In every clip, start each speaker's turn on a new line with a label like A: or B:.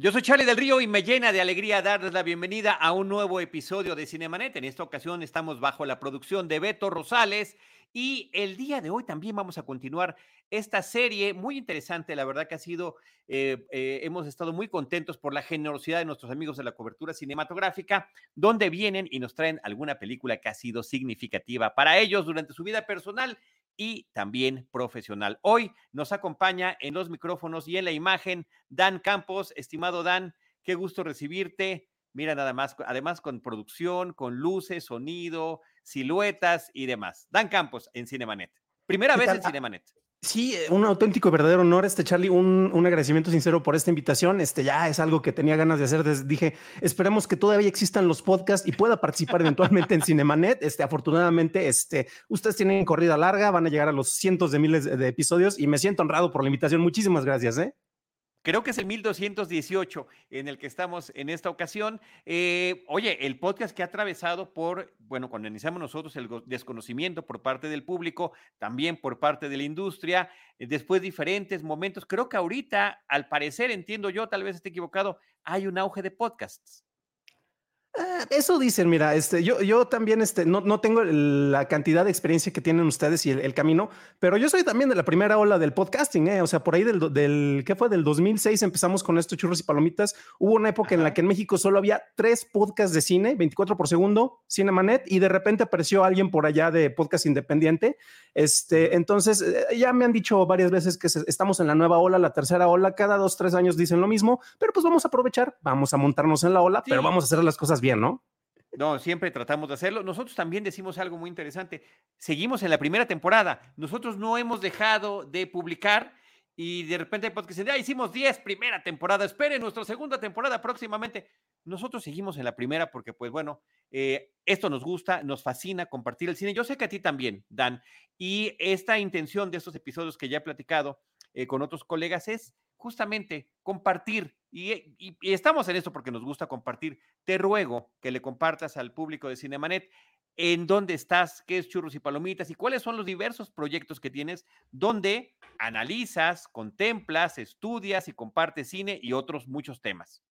A: Yo soy Charlie del Río y me llena de alegría darles la bienvenida a un nuevo episodio de Cinemanet. En esta ocasión estamos bajo la producción de Beto Rosales y el día de hoy también vamos a continuar esta serie muy interesante. La verdad que ha sido, eh, eh, hemos estado muy contentos por la generosidad de nuestros amigos de la cobertura cinematográfica, donde vienen y nos traen alguna película que ha sido significativa para ellos durante su vida personal y también profesional. Hoy nos acompaña en los micrófonos y en la imagen Dan Campos. Estimado Dan, qué gusto recibirte. Mira nada más, además con producción, con luces, sonido, siluetas y demás. Dan Campos en Cinemanet. Primera vez en Cinemanet.
B: Sí, eh, un auténtico y verdadero honor, este Charlie, un, un, agradecimiento sincero por esta invitación. Este ya es algo que tenía ganas de hacer. Dije, esperemos que todavía existan los podcasts y pueda participar eventualmente en Cinemanet. Este, afortunadamente, este, ustedes tienen corrida larga, van a llegar a los cientos de miles de episodios y me siento honrado por la invitación. Muchísimas gracias. ¿eh?
A: Creo que es el 1218 en el que estamos en esta ocasión. Eh, oye, el podcast que ha atravesado por, bueno, cuando iniciamos nosotros el desconocimiento por parte del público, también por parte de la industria, eh, después diferentes momentos. Creo que ahorita, al parecer, entiendo yo, tal vez esté equivocado, hay un auge de podcasts.
B: Ah, eso dicen, mira, este, yo, yo también este, no, no tengo la cantidad de experiencia que tienen ustedes y el, camino, pero yo soy también de la primera ola del podcasting, ¿eh? o sea, por ahí del, del, ¿qué fue? Del 2006 empezamos con estos churros y palomitas. Hubo una época en la que en México solo había tres podcasts de cine, 24 por segundo, Cinemanet, y de repente apareció alguien por allá de podcast independiente. Este, entonces, eh, ya me han dicho varias veces que estamos en la nueva ola, la tercera ola, cada dos, tres años dicen lo mismo, pero pues vamos a aprovechar, vamos a montarnos en la ola, pero vamos a hacer las cosas bien, ¿no?
A: No, siempre tratamos de hacerlo. Nosotros también decimos algo muy interesante. Seguimos en la primera temporada. Nosotros no hemos dejado de publicar y de repente hay podcasts ya hicimos 10 primera temporada. Esperen nuestra segunda temporada próximamente. Nosotros seguimos en la primera porque, pues bueno, eh, esto nos gusta, nos fascina compartir el cine. Yo sé que a ti también, Dan. Y esta intención de estos episodios que ya he platicado eh, con otros colegas es justamente compartir. Y, estamos en esto porque nos gusta compartir. Te ruego que le compartas al público de Cinemanet en dónde estás, qué es churros y palomitas y cuáles son los diversos proyectos que tienes donde analizas, contemplas, estudias y compartes cine y otros muchos temas.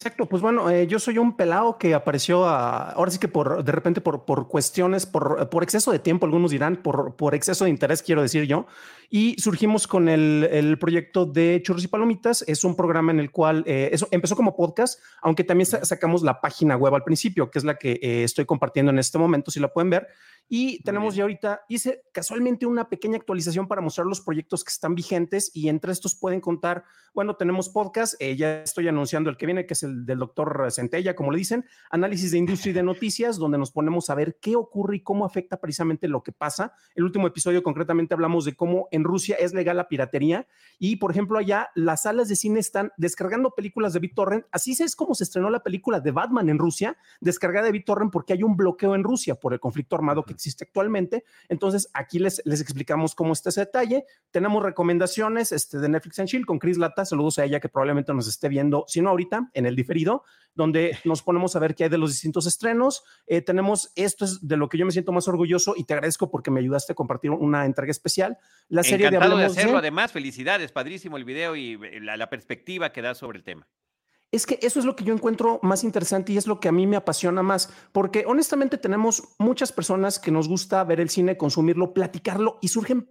B: Exacto, pues bueno, eh, yo soy un pelado que apareció ahora sí que por de repente por, por cuestiones, por, por exceso de tiempo, algunos dirán, por, por exceso de interés, quiero decir yo, y surgimos con el, el proyecto de Churros y Palomitas. Es un programa en el cual eh, eso empezó como podcast, aunque también sacamos la página web al principio, que es la que eh, estoy compartiendo en este momento, si la pueden ver. Y tenemos ya ahorita, hice casualmente una pequeña actualización para mostrar los proyectos que están vigentes y entre estos pueden contar, bueno, tenemos podcast, eh, ya estoy anunciando el que viene, que es el del doctor Centella, como le dicen, análisis de industria y de noticias, donde nos ponemos a ver qué ocurre y cómo afecta precisamente lo que pasa. El último episodio concretamente hablamos de cómo en Rusia es legal la piratería y, por ejemplo, allá las salas de cine están descargando películas de BitTorrent. Así es como se estrenó la película de Batman en Rusia, descargada de BitTorrent porque hay un bloqueo en Rusia por el conflicto armado que existe actualmente. Entonces, aquí les, les explicamos cómo está ese detalle. Tenemos recomendaciones este, de Netflix and Chill con Chris Lata. Saludos a ella que probablemente nos esté viendo, si no ahorita, en el diferido, donde nos ponemos a ver qué hay de los distintos estrenos. Eh, tenemos, esto es de lo que yo me siento más orgulloso y te agradezco porque me ayudaste a compartir una entrega especial.
A: La serie de, de hacerlo, además, felicidades, padrísimo el video y eh, la, la perspectiva que da sobre el tema.
B: Es que eso es lo que yo encuentro más interesante y es lo que a mí me apasiona más, porque honestamente tenemos muchas personas que nos gusta ver el cine, consumirlo, platicarlo y surgen,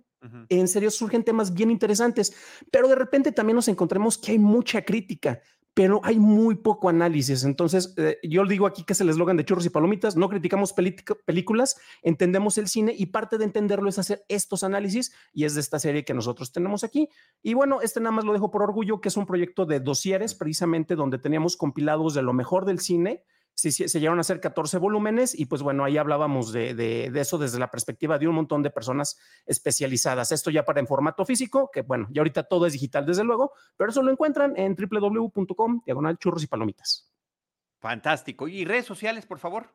B: en serio, surgen temas bien interesantes, pero de repente también nos encontramos que hay mucha crítica, pero hay muy poco análisis. Entonces, eh, yo digo aquí que es el eslogan de churros y palomitas, no criticamos películas, entendemos el cine y parte de entenderlo es hacer estos análisis y es de esta serie que nosotros tenemos aquí. Y bueno, este nada más lo dejo por orgullo, que es un proyecto de dosieres, precisamente donde teníamos compilados de lo mejor del cine se, se llegaron a hacer 14 volúmenes y pues bueno, ahí hablábamos de, de, eso desde la perspectiva de un montón de personas especializadas. Esto ya para en formato físico, que bueno, ya ahorita todo es digital desde luego, pero eso lo encuentran en www.com, diagonal churros y palomitas.
A: Fantástico. ¿Y redes sociales, por favor?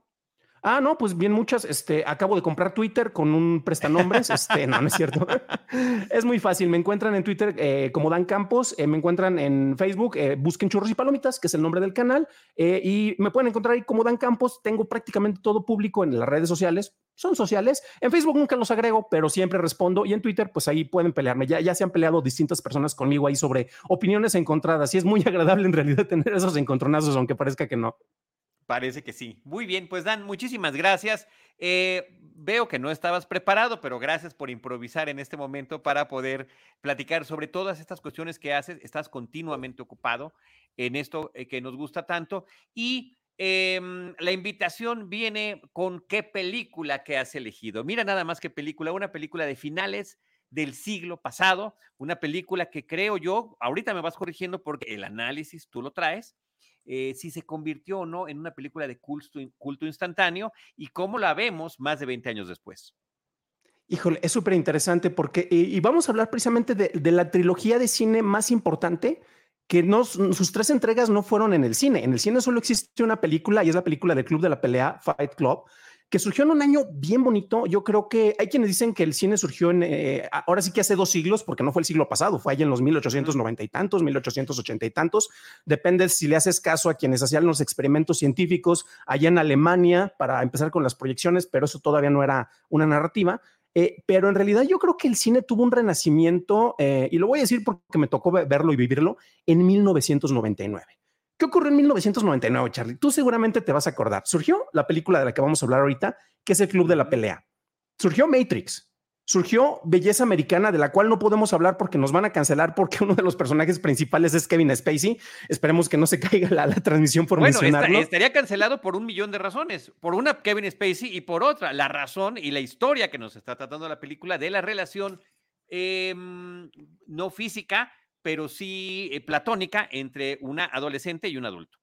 B: Ah, no, pues bien muchas. Este, acabo de comprar Twitter con un prestanombres. Este, no, no es cierto. es muy fácil. Me encuentran en Twitter eh, como Dan Campos. Eh, me encuentran en Facebook. Eh, busquen Churros y Palomitas, que es el nombre del canal. y me pueden encontrar ahí como Dan Campos. Tengo prácticamente todo público en las redes sociales. Son sociales. En Facebook nunca los agrego, pero siempre respondo. Y en Twitter, pues ahí pueden pelearme. Ya, ya se han peleado distintas personas conmigo ahí sobre opiniones encontradas. Y es muy agradable en realidad tener esos encontronazos, aunque parezca que no.
A: Parece que sí. Muy bien, pues Dan, muchísimas gracias. Eh, veo que no estabas preparado, pero gracias por improvisar en este momento para poder platicar sobre todas estas cuestiones que haces. Estás continuamente ocupado en esto eh, que nos gusta tanto. Y em, la invitación viene con qué película que has elegido. Mira nada más qué película, una película de finales del siglo pasado, una película que creo yo, ahorita me vas corrigiendo porque el análisis tú lo traes, eh, si se convirtió o no en una película de culto, culto instantáneo y cómo la vemos más de 20 años después.
B: Híjole, es súper interesante porque, y, vamos a hablar precisamente de, la trilogía de cine más importante, que no, sus tres entregas no fueron en el cine. En el cine solo existe una película y es la película del Club de la Pelea, Fight Club, que surgió en un año bien bonito. Yo creo que hay quienes dicen que el cine surgió en, eh, ahora sí que hace dos siglos, porque no fue el siglo pasado, fue allá en los 1890 y tantos, 1880 y tantos. Depende si le haces caso a quienes hacían los experimentos científicos allá en Alemania para empezar con las proyecciones, pero eso todavía no era una narrativa. Eh, pero en realidad yo creo que el cine tuvo un renacimiento, eh, y lo voy a decir porque me tocó verlo y vivirlo, en 1999. ¿Qué ocurrió en 1999, Charlie? Tú seguramente te vas a acordar. Surgió la película de la que vamos a hablar ahorita, que es el Club de la Pelea. Surgió Matrix. Surgió Belleza Americana, de la cual no podemos hablar porque nos van a cancelar porque uno de los personajes principales es Kevin Spacey. Esperemos que no se caiga la, transmisión por bueno, mencionarlo.
A: estaría cancelado por un millón de razones. Por una, Kevin Spacey, y por otra, la razón y la historia que nos está tratando la película de la relación em, no física pero sí eh, platónica entre una adolescente y un adulto.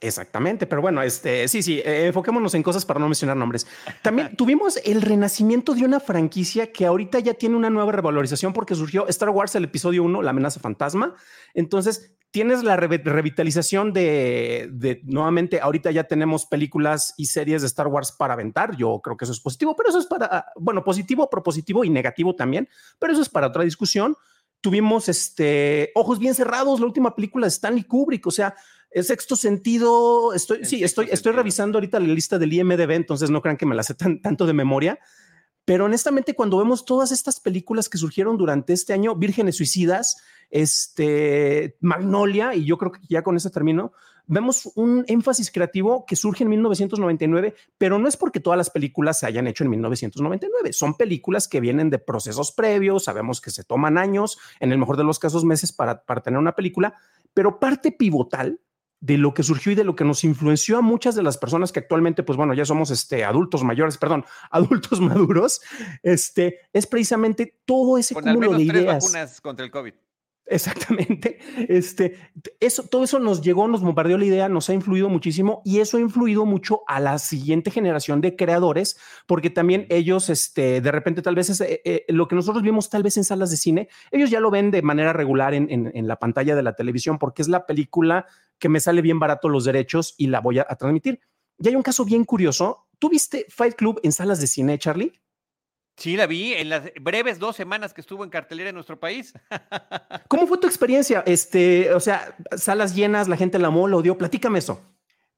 B: Exactamente, pero bueno, este sí, sí, eh, enfoquémonos en cosas para no mencionar nombres. También tuvimos el renacimiento de una franquicia que ahorita ya tiene una nueva revalorización porque surgió Star Wars, el episodio 1, La amenaza fantasma. Entonces, tienes la revitalización de, de, nuevamente, ahorita ya tenemos películas y series de Star Wars para aventar. Yo creo que eso es positivo, pero eso es para, bueno, positivo, propositivo y negativo también, pero eso es para otra discusión. Tuvimos este Ojos bien cerrados, la última película de Stanley Kubrick, o sea, el sexto sentido, estoy, sí, estoy, estoy revisando ahorita la lista del IMDB, entonces no crean que me la sé tanto de memoria, pero honestamente cuando vemos todas estas películas que surgieron durante este año, Vírgenes Suicidas, este, Magnolia, y yo creo que ya con eso termino, vemos un énfasis creativo que surge en 1999, pero no es porque todas las películas se hayan hecho en 1999, son películas que vienen de procesos previos, sabemos que se toman años, en el mejor de los casos meses para, para tener una película, pero parte pivotal de lo que surgió y de lo que nos influenció a muchas de las personas que actualmente, pues bueno, ya somos este, adultos mayores, perdón, adultos maduros, este, es precisamente todo ese cúmulo de ideas.
A: vacunas contra el COVID.
B: Exactamente. Este, eso, todo eso nos llegó, nos bombardeó la idea, nos ha influido muchísimo y eso ha influido mucho a la siguiente generación de creadores, porque también ellos, este, de repente, tal vez es, eh, eh, lo que nosotros vimos tal vez en salas de cine, ellos ya lo ven de manera regular en, en, la pantalla de la televisión, porque es la película que me sale bien barato los derechos y la voy a, a transmitir. Y hay un caso bien curioso. ¿Tú viste Fight Club en salas de cine, Charlie?
A: Sí, la vi en las breves dos semanas que estuvo en cartelera en nuestro país.
B: ¿Cómo fue tu experiencia? Este, o sea, salas llenas, la gente la amó, lo odió. Platícame eso.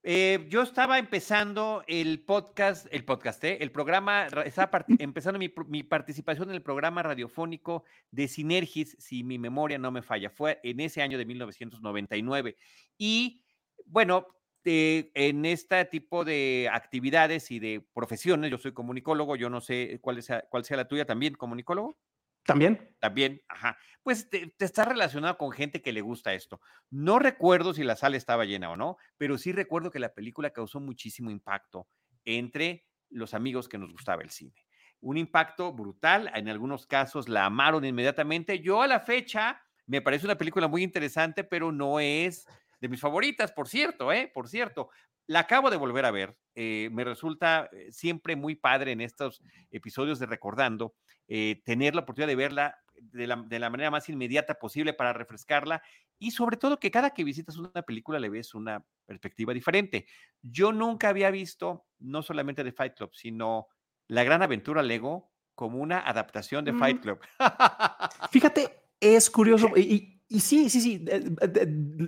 A: Eh, yo estaba empezando el podcast, el podcast, ¿eh? el programa, estaba empezando mi, mi, participación en el programa radiofónico de Sinergis, si mi memoria no me falla, fue en ese año de 1999. Y bueno, en este tipo de actividades y de profesiones, yo soy comunicólogo, yo no sé cuál, sea, cuál sea la tuya también, comunicólogo.
B: También.
A: También, ajá. Pues te, te está relacionado con gente que le gusta esto. No recuerdo si la sala estaba llena o no, pero sí recuerdo que la película causó muchísimo impacto entre los amigos que nos gustaba el cine. Un impacto brutal, en algunos casos la amaron inmediatamente. Yo a la fecha me parece una película muy interesante, pero no es de mis favoritas, por cierto, ¿eh? Por cierto, la acabo de volver a ver. Eh, me resulta eh, siempre muy padre en estos episodios de Recordando eh, tener la oportunidad de verla de la, de la, manera más inmediata posible para refrescarla y sobre todo que cada que visitas una película le ves una perspectiva diferente. Yo nunca había visto, no solamente de Fight Club, sino La Gran Aventura Lego como una adaptación de Fight mm. Club.
B: Fíjate, es curioso y, y sí, sí, sí,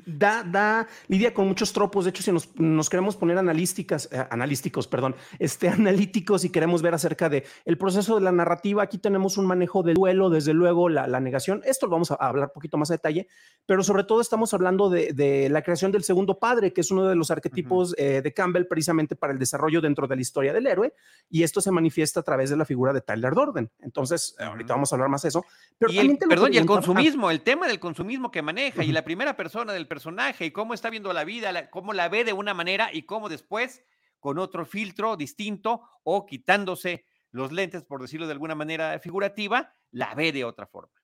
B: da, da, lidia con muchos tropos. De hecho, si nos, nos queremos poner analísticas, eh, analísticos, perdón, este, analíticos y queremos ver acerca de el proceso de la narrativa, aquí tenemos un manejo del duelo, desde luego la, la negación. Esto lo vamos a hablar un poquito más a detalle, pero sobre todo estamos hablando de, de la creación del segundo padre, que es uno de los arquetipos eh, de Campbell precisamente para el desarrollo dentro de la historia del héroe, y esto se manifiesta a través de la figura de Tyler Dorden. Entonces, ahorita vamos a hablar más de eso.
A: Pero y perdón, y el consumismo, el tema del consumismo que maneja y la primera persona del personaje y cómo está viendo la vida, cómo la ve de una manera y cómo después con otro filtro distinto o quitándose los lentes, por decirlo de alguna manera figurativa, la ve de otra forma.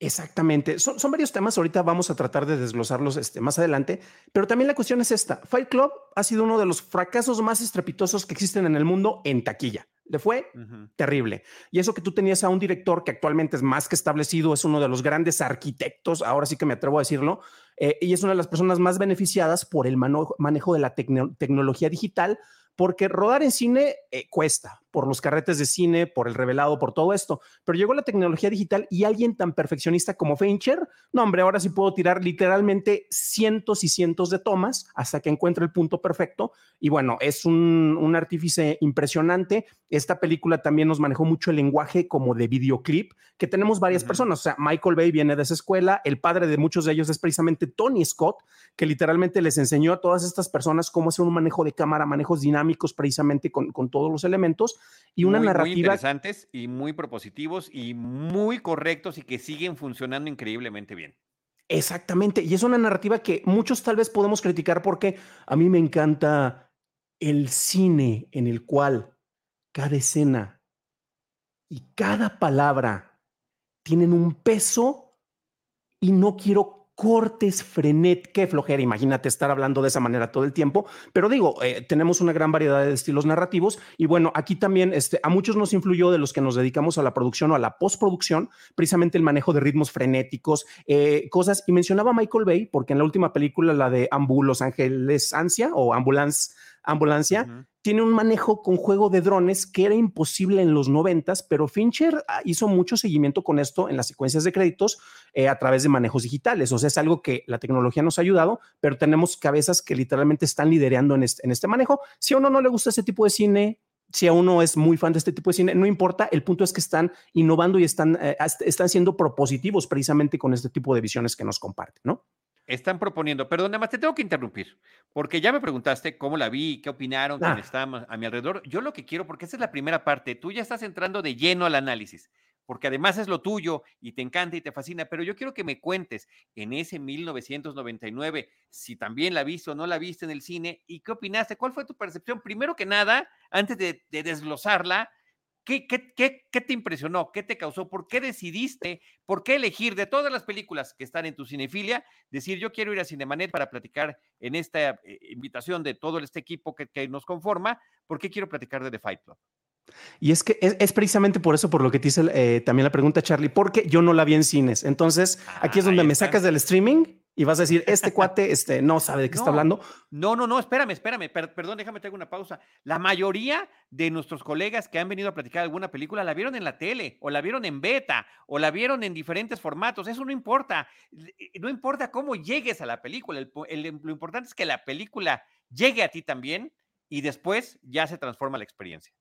B: Exactamente. Son, son, varios temas. Ahorita vamos a tratar de desglosarlos este, más adelante. Pero también la cuestión es esta. Fight Club ha sido uno de los fracasos más estrepitosos que existen en el mundo en taquilla. Le fue terrible. Y eso que tú tenías a un director que actualmente es más que establecido, es uno de los grandes arquitectos, ahora sí que me atrevo a decirlo, eh, y es una de las personas más beneficiadas por el manejo de la tecnología digital, porque rodar en cine eh, cuesta, por los carretes de cine, por el revelado, por todo esto, pero llegó la tecnología digital y alguien tan perfeccionista como Fincher, no hombre, ahora sí puedo tirar literalmente cientos y cientos de tomas hasta que encuentre el punto perfecto. Y bueno, es un, un artífice impresionante. Esta película también nos manejó mucho el lenguaje como de videoclip, que tenemos varias personas, o sea, Michael Bay viene de esa escuela, el padre de muchos de ellos es precisamente Tony Scott, que literalmente les enseñó a todas estas personas cómo hacer un manejo de cámara, manejos dinámicos, precisamente con, con todos los elementos y una narrativa. Muy
A: interesantes y muy propositivos y muy correctos y que siguen funcionando increíblemente bien.
B: Exactamente, y es una narrativa que muchos tal vez podemos criticar porque a mí me encanta el cine en el cual cada escena y cada palabra tienen un peso y no quiero cortes, frenet, qué flojera, imagínate estar hablando de esa manera todo el tiempo, pero digo, eh, tenemos una gran variedad de estilos narrativos y bueno, aquí también este, a muchos nos influyó de los que nos dedicamos a la producción o a la postproducción, precisamente el manejo de ritmos frenéticos, eh, cosas, y mencionaba Michael Bay, porque en la última película, la de Ambu Los Ángeles Ansia o Ambulance, Ambulancia, tiene un manejo con juego de drones que era imposible en los noventas, pero Fincher ah, hizo mucho seguimiento con esto en las secuencias de créditos eh, a través de manejos digitales. O sea, es algo que la tecnología nos ha ayudado, pero tenemos cabezas que literalmente están liderando en este, en este manejo. Si a uno no le gusta ese tipo de cine, si a uno es muy fan de este tipo de cine, no importa, el punto es que están innovando y están, eh, están siendo propositivos precisamente con este tipo de visiones que nos comparten, ¿no?
A: Están proponiendo, perdón, nada más te tengo que interrumpir, porque ya me preguntaste cómo la vi, qué opinaron, quién ah. está a mi alrededor. Yo lo que quiero, porque esa es la primera parte, tú ya estás entrando de lleno al análisis, porque además es lo tuyo y te encanta y te fascina, pero yo quiero que me cuentes en ese 1999 si también la viste o no la viste en el cine y qué opinaste, cuál fue tu percepción, primero que nada, antes de, de desglosarla, ¿Qué, qué, te impresionó? ¿Qué te causó? ¿Por qué decidiste? ¿Por qué elegir de todas las películas que están en tu cinefilia? Decir, yo quiero ir a Cinemanet para platicar en esta eh, invitación de todo este equipo que, nos conforma. ¿Por qué quiero platicar de The Fight Club?
B: Y es que es, precisamente por eso, por lo que te hice eh, también la pregunta, Charlie, porque yo no la vi en cines. Entonces, aquí es ah, donde me sacas del streaming y vas a decir, este cuate este, no sabe de qué está hablando.
A: No, no, no, espérame, espérame, perdón, déjame tener una pausa. La mayoría de nuestros colegas que han venido a platicar alguna película la vieron en la tele, o la vieron en beta, o la vieron en diferentes formatos. Eso no importa. No importa cómo llegues a la película. lo importante es que la película llegue a ti también y después ya se transforma la experiencia.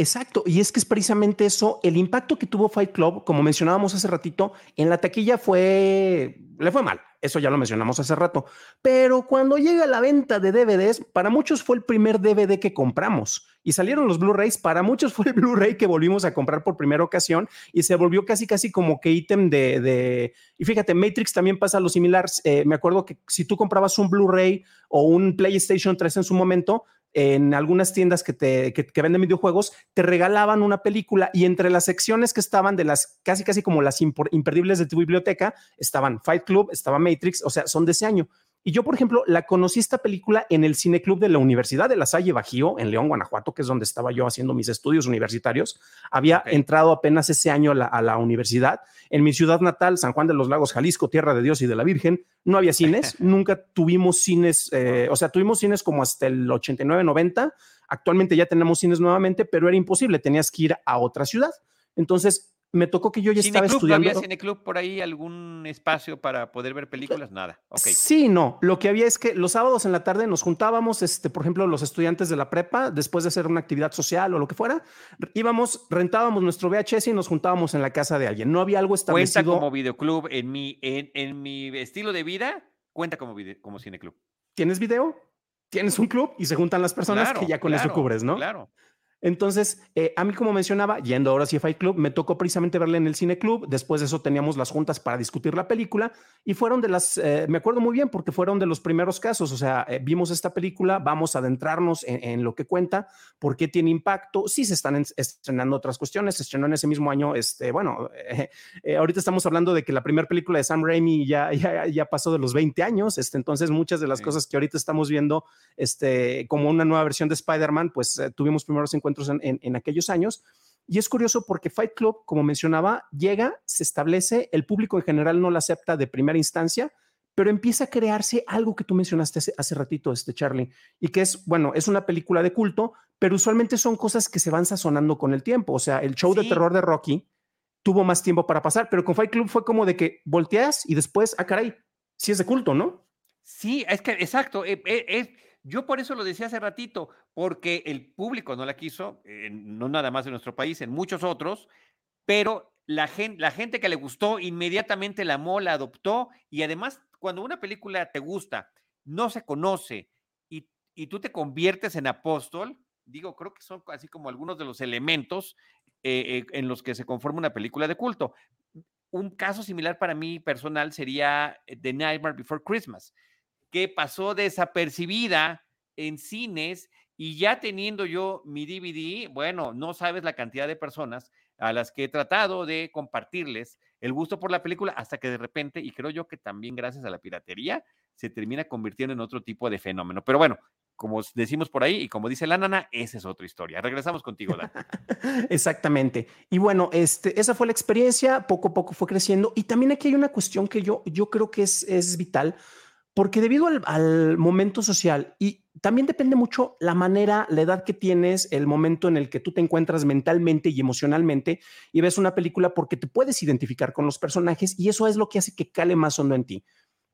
B: Exacto, y es que es precisamente eso, el impacto que tuvo Fight Club, como mencionábamos hace ratito, en la taquilla fue, le fue mal, eso ya lo mencionamos hace rato, pero cuando llega la venta de DVDs, para muchos fue el primer DVD que compramos y salieron los Blu-rays, para muchos fue el Blu-ray que volvimos a comprar por primera ocasión y se volvió casi casi como que ítem de, y fíjate, Matrix también pasa lo similar, eh, me acuerdo que si tú comprabas un Blu-ray o un PlayStation 3 en su momento, en algunas tiendas que, te, que, venden videojuegos, te regalaban una película y entre las secciones que estaban de las casi, casi como las imperdibles de tu biblioteca, estaban Fight Club, estaba Matrix, o sea, son de ese año. Y yo, por ejemplo, la conocí esta película en el Cineclub de la Universidad de La Salle Bajío, en León, Guanajuato, que es donde estaba yo haciendo mis estudios universitarios. Había entrado apenas ese año a la, universidad. En mi ciudad natal, San Juan de los Lagos, Jalisco, tierra de Dios y de la Virgen, no había cines. Nunca tuvimos cines, eh, o sea, tuvimos cines como hasta el 89, 90. Actualmente ya tenemos cines nuevamente, pero era imposible, tenías que ir a otra ciudad. Entonces, me tocó que yo ya estaba estudiando.
A: ¿Había cineclub por ahí algún espacio para poder ver películas? Nada. Okay.
B: Sí, no. Lo que había es que los sábados en la tarde nos juntábamos, este, por ejemplo, los estudiantes de la prepa, después de hacer una actividad social o lo que fuera, íbamos, rentábamos nuestro VHS y nos juntábamos en la casa de alguien. No había algo establecido.
A: Cuenta como videoclub en mi, en, en mi estilo de vida, cuenta como, video, como cineclub.
B: ¿Tienes video? Tienes un club y se juntan las personas que ya con eso cubres, ¿no?
A: Claro.
B: Entonces, eh, a mí, como mencionaba, yendo ahora sí a Fight Club, me tocó precisamente verla en el Cine Club. Después de eso teníamos las juntas para discutir la película y fueron de las, eh, me acuerdo muy bien porque fueron de los primeros casos. O sea, eh, vimos esta película, vamos a adentrarnos en, lo que cuenta, por qué tiene impacto. Sí se están estrenando otras cuestiones. Se estrenó en ese mismo año, este, bueno, ahorita estamos hablando de que la primera película de Sam Raimi ya, ya, ya pasó de los 20 años. Este, entonces, muchas de las cosas que ahorita estamos viendo, este, como una nueva versión de Spider-Man, pues tuvimos primeros encuentros en, aquellos años. Y es curioso porque Fight Club, como mencionaba, llega, se establece, el público en general no la acepta de primera instancia, pero empieza a crearse algo que tú mencionaste hace, ratito, este Charlie, y que es, bueno, es una película de culto, pero usualmente son cosas que se van sazonando con el tiempo. O sea, el show de terror de Rocky tuvo más tiempo para pasar, pero con Fight Club fue como de que volteas y después, ah, caray, sí es de culto, ¿no?
A: Sí, es que exacto. Eh, eh, yo por eso lo decía hace ratito, porque el público no la quiso, eh, no nada más en nuestro país, en muchos otros, pero la gente, la gente que le gustó inmediatamente la amó, la adoptó y además cuando una película te gusta, no se conoce y, y tú te conviertes en apóstol, digo, creo que son así como algunos de los elementos eh, eh, en los que se conforma una película de culto. Un caso similar para mí personal sería The Nightmare Before Christmas que pasó desapercibida en cines y ya teniendo yo mi DVD, bueno, no sabes la cantidad de personas a las que he tratado de compartirles el gusto por la película hasta que de repente, y creo yo que también gracias a la piratería, se termina convirtiendo en otro tipo de fenómeno. Pero bueno, como decimos por ahí y como dice la nana, esa es otra historia. Regresamos contigo, Dan.
B: Exactamente. Y bueno, este, esa fue la experiencia, poco a poco fue creciendo. Y también aquí hay una cuestión que yo, yo creo que es, es vital porque debido al, momento social y también depende mucho la manera, la edad que tienes, el momento en el que tú te encuentras mentalmente y emocionalmente y ves una película porque te puedes identificar con los personajes y eso es lo que hace que cale más hondo en ti.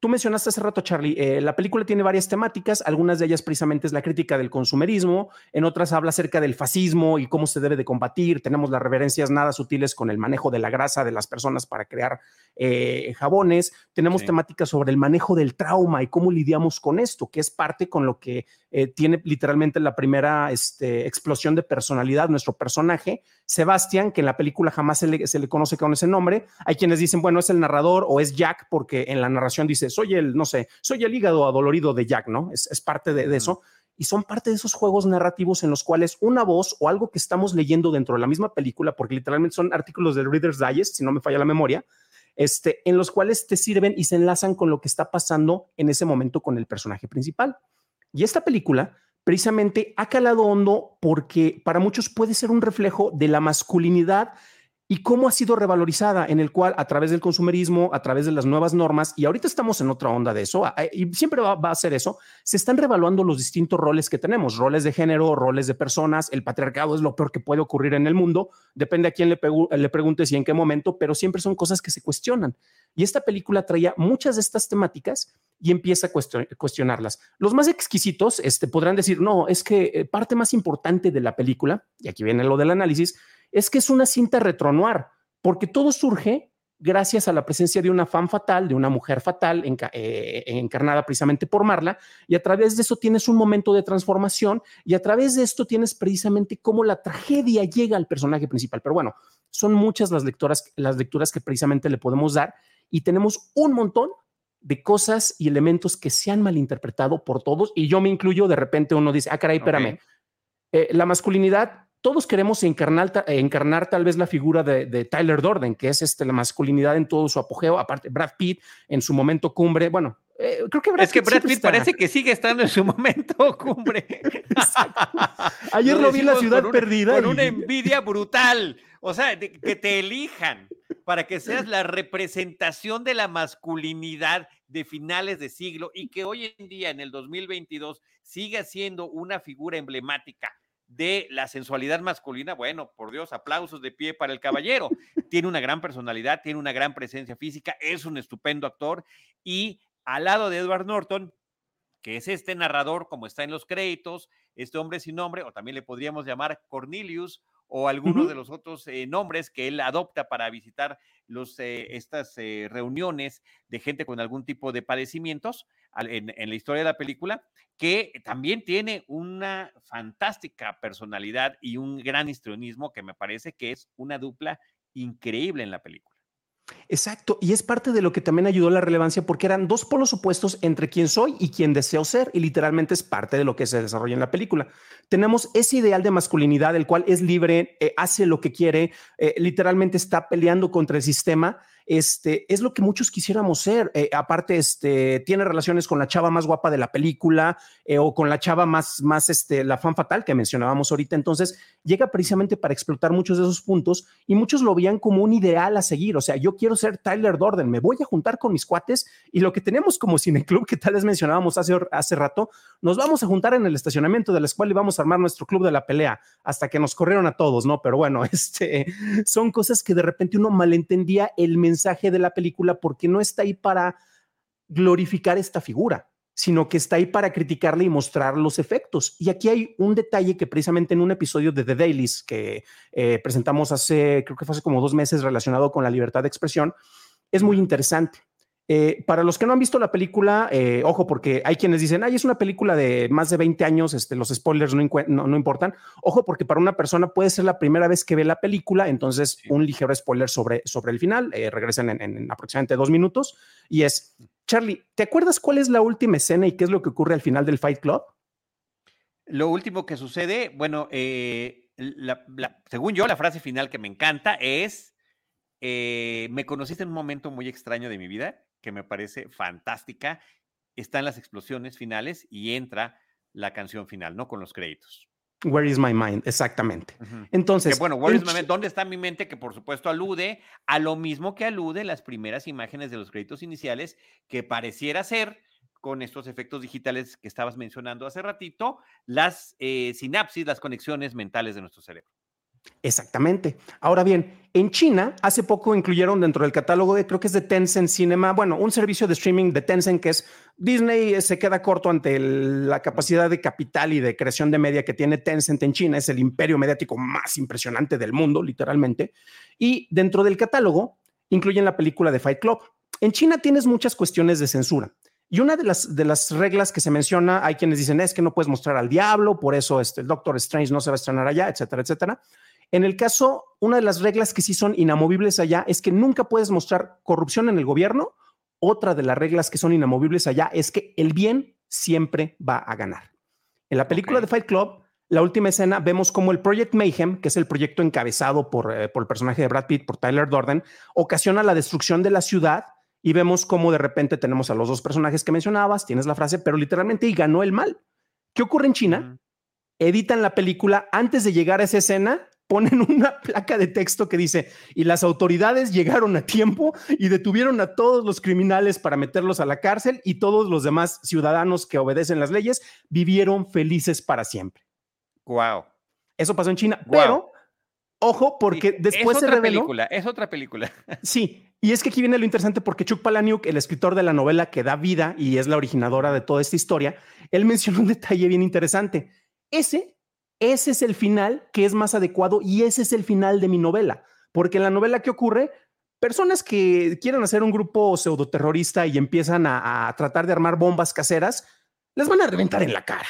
B: Tú mencionaste hace rato, Charlie, eh, la película tiene varias temáticas, algunas de ellas precisamente es la crítica del consumerismo, en otras habla acerca del fascismo y cómo se debe de combatir, tenemos las reverencias nada sutiles con el manejo de la grasa de las personas para crear eh, jabones, tenemos temáticas sobre el manejo del trauma y cómo lidiamos con esto, que es parte con lo que eh, tiene literalmente la primera este, explosión de personalidad nuestro personaje, Sebastián, que en la película jamás se le, se le conoce con ese nombre, hay quienes dicen, bueno, es el narrador o es Jack, porque en la narración dice, soy el, no sé, soy el hígado adolorido de Jack, ¿no? Es, parte de, eso. Y son parte de esos juegos narrativos en los cuales una voz o algo que estamos leyendo dentro de la misma película, porque literalmente son artículos del Reader's Digest, si no me falla la memoria, este, en los cuales te sirven y se enlazan con lo que está pasando en ese momento con el personaje principal. Y esta película precisamente ha calado hondo porque para muchos puede ser un reflejo de la masculinidad y cómo ha sido revalorizada, en el cual a través del consumerismo, a través de las nuevas normas, y ahorita estamos en otra onda de eso, y siempre va, a ser eso, se están revaluando los distintos roles que tenemos, roles de género, roles de personas, el patriarcado es lo peor que puede ocurrir en el mundo, depende a quién le, le preguntes y en qué momento, pero siempre son cosas que se cuestionan. Y esta película traía muchas de estas temáticas y empieza a cuestionarlas. Los más exquisitos este, podrán decir, no, es que eh, parte más importante de la película, y aquí viene lo del análisis, es que es una cinta retronoir, porque todo surge gracias a la presencia de una fan fatal, de una mujer fatal eh, encarnada precisamente por Marla, y a través de eso tienes un momento de transformación y a través de esto tienes precisamente cómo la tragedia llega al personaje principal. Pero bueno, son muchas las lecturas, las lecturas que precisamente le podemos dar y tenemos un montón de cosas y elementos que se han malinterpretado por todos y yo me incluyo, de repente uno dice, ah, caray, espérame, eh, la masculinidad todos queremos encarnar, encarnar tal vez la figura de, Tyler Dorden, que es este, la masculinidad en todo su apogeo, aparte Brad Pitt en su momento cumbre, bueno,
A: Eh, creo que Brad es que Brad Pitt parece que sigue estando en su momento cumbre.
B: Ayer lo vi en la ciudad perdida.
A: Con una envidia brutal. O sea, que te elijan para que seas la representación de la masculinidad de finales de siglo y que hoy en día, en el 2022, siga siendo una figura emblemática de la sensualidad masculina, bueno, por Dios, aplausos de pie para el caballero. Tiene una gran personalidad, tiene una gran presencia física, es un estupendo actor y al lado de Edward Norton, que es este narrador, como está en los créditos, este hombre sin nombre, o también le podríamos llamar Cornelius, o algunos de los otros eh, nombres que él adopta para visitar los, eh, estas eh, reuniones de gente con algún tipo de padecimientos en, en, la historia de la película, que también tiene una fantástica personalidad y un gran histrionismo que me parece que es una dupla increíble en la película.
B: Exacto, y es parte de lo que también ayudó la relevancia porque eran dos polos opuestos entre quién soy y quién deseo ser, y literalmente es parte de lo que se desarrolla en la película. Tenemos ese ideal de masculinidad, el cual es libre, eh, hace lo que quiere, eh, literalmente está peleando contra el sistema, este, es lo que muchos quisiéramos ser. Eh, aparte, este, tiene relaciones con la chava más guapa de la película eh, o con la chava más, más, este, la fan fatal que mencionábamos ahorita. Entonces, llega precisamente para explotar muchos de esos puntos y muchos lo veían como un ideal a seguir. O sea, yo quiero ser Tyler Dorden, me voy a juntar con mis cuates y lo que tenemos como cineclub que tal vez mencionábamos hace, hace rato, nos vamos a juntar en el estacionamiento de la escuela y vamos a armar nuestro club de la pelea hasta que nos corrieron a todos, ¿no? Pero bueno, este, son cosas que de repente uno malentendía el mensaje mensaje de la película porque no está ahí para glorificar esta figura, sino que está ahí para criticarle y mostrar los efectos. Y aquí hay un detalle que precisamente en un episodio de The Dailies que eh, presentamos hace, creo que fue hace como dos meses relacionado con la libertad de expresión, es muy interesante. Eh, para los que no han visto la película, eh, ojo, porque hay quienes dicen, ay, es una película de más de 20 años, este, los spoilers no, no, importan. Ojo, porque para una persona puede ser la primera vez que ve la película, entonces un ligero spoiler sobre, sobre el final, eh, regresan en, en, aproximadamente dos minutos, y es, Charlie, ¿te acuerdas cuál es la última escena y qué es lo que ocurre al final del Fight Club?
A: Lo último que sucede, bueno, según yo, la frase final que me encanta es, me conociste en un momento muy extraño de mi vida que me parece fantástica. Están las explosiones finales y entra la canción final, ¿no? Con los créditos.
B: Where is my mind? Exactamente. Entonces.
A: bueno, where is my mind? ¿Dónde está mi mente? Que por supuesto alude a lo mismo que alude las primeras imágenes de los créditos iniciales, que pareciera ser, con estos efectos digitales que estabas mencionando hace ratito, las eh, sinapsis, las conexiones mentales de nuestro cerebro.
B: Exactamente. Ahora bien, en China hace poco incluyeron dentro del catálogo de, creo que es de Tencent Cinema, bueno, un servicio de streaming de Tencent que es Disney se queda corto ante la capacidad de capital y de creación de media que tiene Tencent en China, es el imperio mediático más impresionante del mundo, literalmente. Y dentro del catálogo incluyen la película de Fight Club. En China tienes muchas cuestiones de censura. Y una de las, de las reglas que se menciona, hay quienes dicen es que no puedes mostrar al diablo, por eso este, el Doctor Strange no se va a estrenar allá, etcétera, etcétera. En el caso, una de las reglas que sí son inamovibles allá es que nunca puedes mostrar corrupción en el gobierno. Otra de las reglas que son inamovibles allá es que el bien siempre va a ganar. En la película de Fight Club, la última escena, vemos como el Project Mayhem, que es el proyecto encabezado por, eh, por el personaje de Brad Pitt, por Tyler Durden, ocasiona la destrucción de la ciudad y vemos cómo de repente tenemos a los dos personajes que mencionabas, tienes la frase, pero literalmente y ganó el mal. ¿Qué ocurre en China? Editan la película antes de llegar a esa escena ponen una placa de texto que dice, y las autoridades llegaron a tiempo y detuvieron a todos los criminales para meterlos a la cárcel y todos los demás ciudadanos que obedecen las leyes vivieron felices para siempre.
A: Wow.
B: Eso pasó en China, pero ojo, porque después
A: es
B: otra
A: película, es otra película.
B: Sí, y es que aquí viene lo interesante porque Chuck Palahniuk, el escritor de la novela que da vida y es la originadora de toda esta historia, él mencionó un detalle bien interesante. Ese ese es el final que es más adecuado y ese es el final de mi novela. Porque en la novela, ¿qué ocurre? Personas que quieren hacer un grupo pseudoterrorista y empiezan a, a tratar de armar bombas caseras, les van a reventar en la cara.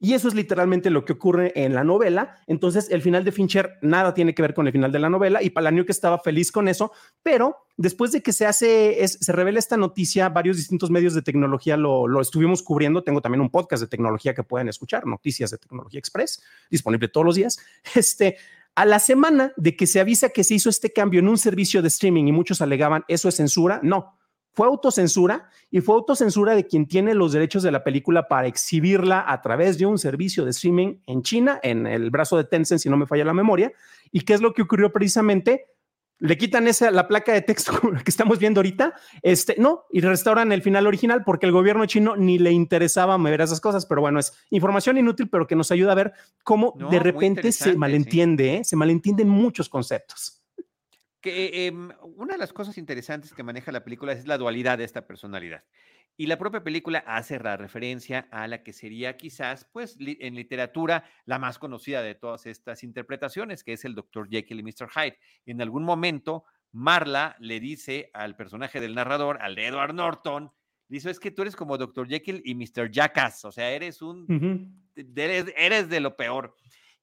B: Y eso es literalmente lo que ocurre en la novela. Entonces, el final de Fincher nada tiene que ver con el final de la novela y que estaba feliz con eso, pero después de que se hace, se revela esta noticia, varios distintos medios de tecnología lo, lo, estuvimos cubriendo. Tengo también un podcast de tecnología que pueden escuchar, Noticias de Tecnología Express, disponible todos los días. Este, a la semana de que se avisa que se hizo este cambio en un servicio de streaming y muchos alegaban eso es censura, no, fue autocensura y fue autocensura de quien tiene los derechos de la película para exhibirla a través de un servicio de streaming en China, en el brazo de Tencent, si no me falla la memoria. ¿Y qué es lo que ocurrió precisamente? Le quitan esa, la placa de texto que estamos viendo ahorita, este, no, y restauran el final original porque el gobierno chino ni le interesaba mover esas cosas, pero bueno, es información inútil, pero que nos ayuda a ver cómo de repente se malentiende, ¿eh? se malentienden muchos conceptos.
A: Que em, una de las cosas interesantes que maneja la película es la dualidad de esta personalidad. Y la propia película hace la referencia a la que sería quizás, pues, en literatura la más conocida de todas estas interpretaciones, que es el Dr. Jekyll y Mr. Hyde. En algún momento, Marla le dice al personaje del narrador, al de Edward Norton, dice, es que tú eres como Dr. Jekyll y Mr. Jackass, o sea, eres un, eres, eres de lo peor.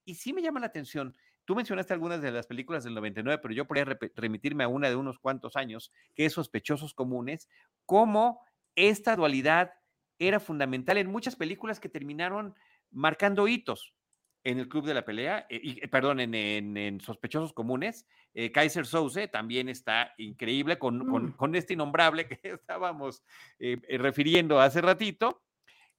A: Y sí me llama la atención Tú mencionaste algunas de las películas del 99, pero yo podría remitirme a una de unos cuantos años, que es Sospechosos Comunes, cómo esta dualidad era fundamental en muchas películas que terminaron marcando hitos en el Club de la Pelea, eh, y, eh, perdón, en, Sospechosos Comunes. Eh, Kaiser Souse también está increíble con, con, mm. este innombrable que estábamos refiriendo hace ratito,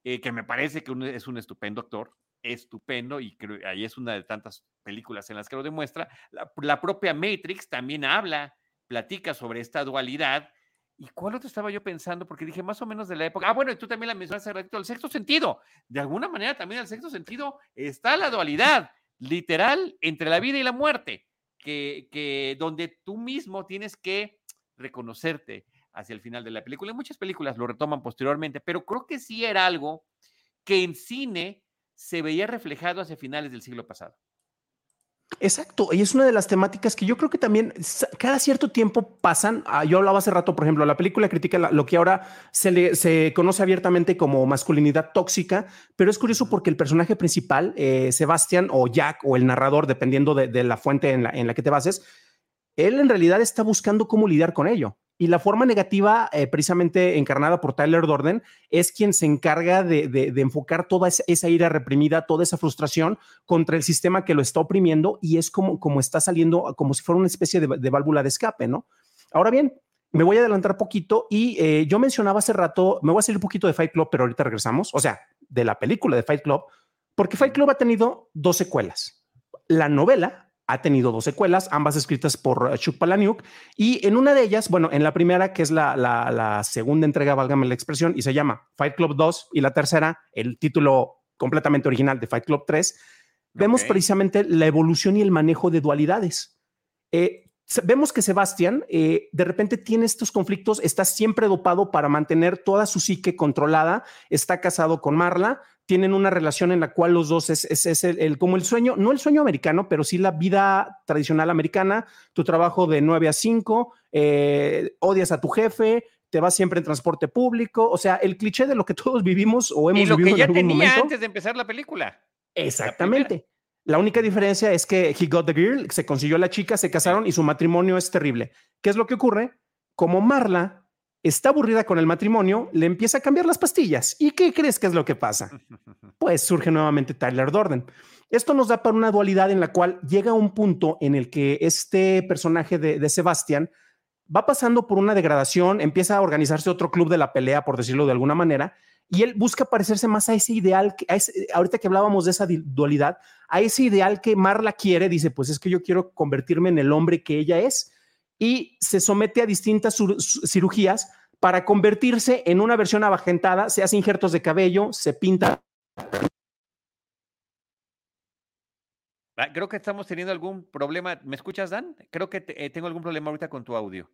A: que me parece que es un estupendo actor, estupendo y creo, ahí es una de tantas películas en las que lo demuestra. La, propia Matrix también habla, platica sobre esta dualidad. ¿Y cuál otro estaba yo pensando? Porque dije más o menos de la época. Ah, bueno, y tú también la mencionaste ratito, el sexto sentido. De alguna manera también el sexto sentido está la dualidad literal entre la vida y la muerte, que, que donde tú mismo tienes que reconocerte hacia el final de la película. Y muchas películas lo retoman posteriormente, pero creo que sí era algo que en cine se veía reflejado hacia finales del siglo pasado.
B: Exacto, y es una de las temáticas que yo creo que también cada cierto tiempo pasan. Ah, yo hablaba hace rato, por ejemplo, la película critica lo que ahora se le se conoce abiertamente como masculinidad tóxica, pero es curioso porque el personaje principal, eh, Sebastián o Jack o el narrador, dependiendo de, la fuente en la, en la que te bases, él en realidad está buscando cómo lidiar con ello. Y la forma negativa, eh, precisamente encarnada por Tyler Dorden, es quien se encarga de, enfocar toda esa, ira reprimida, toda esa frustración contra el sistema que lo está oprimiendo y es como, como está saliendo, como si fuera una especie de, válvula de escape, ¿no? Ahora bien, me voy a adelantar poquito y eh, yo mencionaba hace rato, me voy a salir un poquito de Fight Club, pero ahorita regresamos, o sea, de la película de Fight Club, porque Fight Club ha tenido dos secuelas. La novela, ha tenido dos secuelas, ambas escritas por eh, Chuck Palahniuk, y en una de ellas, bueno, en la primera, que es la, la, segunda entrega, válgame la expresión, y se llama Fight Club 2, y la tercera, el título completamente original de Fight Club 3, vemos precisamente la evolución y el manejo de dualidades. Eh, vemos que Sebastián eh, de repente tiene estos conflictos, está siempre dopado para mantener toda su psique controlada, está casado con Marla, tienen una relación en la cual los dos es, es, el, como el sueño, no el sueño americano, pero sí la vida tradicional americana, tu trabajo de 9 a 5, eh, odias a tu jefe, te vas siempre en transporte público, o sea, el cliché de lo que todos vivimos o hemos
A: y lo
B: vivido
A: que ya tenía antes de empezar la película.
B: Exactamente. La única diferencia es que he got the girl, se consiguió la chica, se casaron y su matrimonio es terrible. ¿Qué es lo que ocurre? Como Marla está aburrida con el matrimonio, le empieza a cambiar las pastillas. ¿Y qué crees que es lo que pasa? Pues surge nuevamente Tyler Dorden. Esto nos da para una dualidad en la cual llega un punto en el que este personaje de, de Sebastián va pasando por una degradación, empieza a organizarse otro club de la pelea, por decirlo de alguna manera, y él busca parecerse más a ese ideal, que, ahorita que hablábamos de esa dualidad, a ese ideal que Marla quiere, dice, pues es que yo quiero convertirme en el hombre que ella es, y se somete a distintas cirugías para convertirse en una versión abajentada, se hace injertos de cabello, se pinta.
A: Creo que estamos teniendo algún problema. ¿Me escuchas, Dan? Creo que eh, tengo algún problema ahorita con tu audio.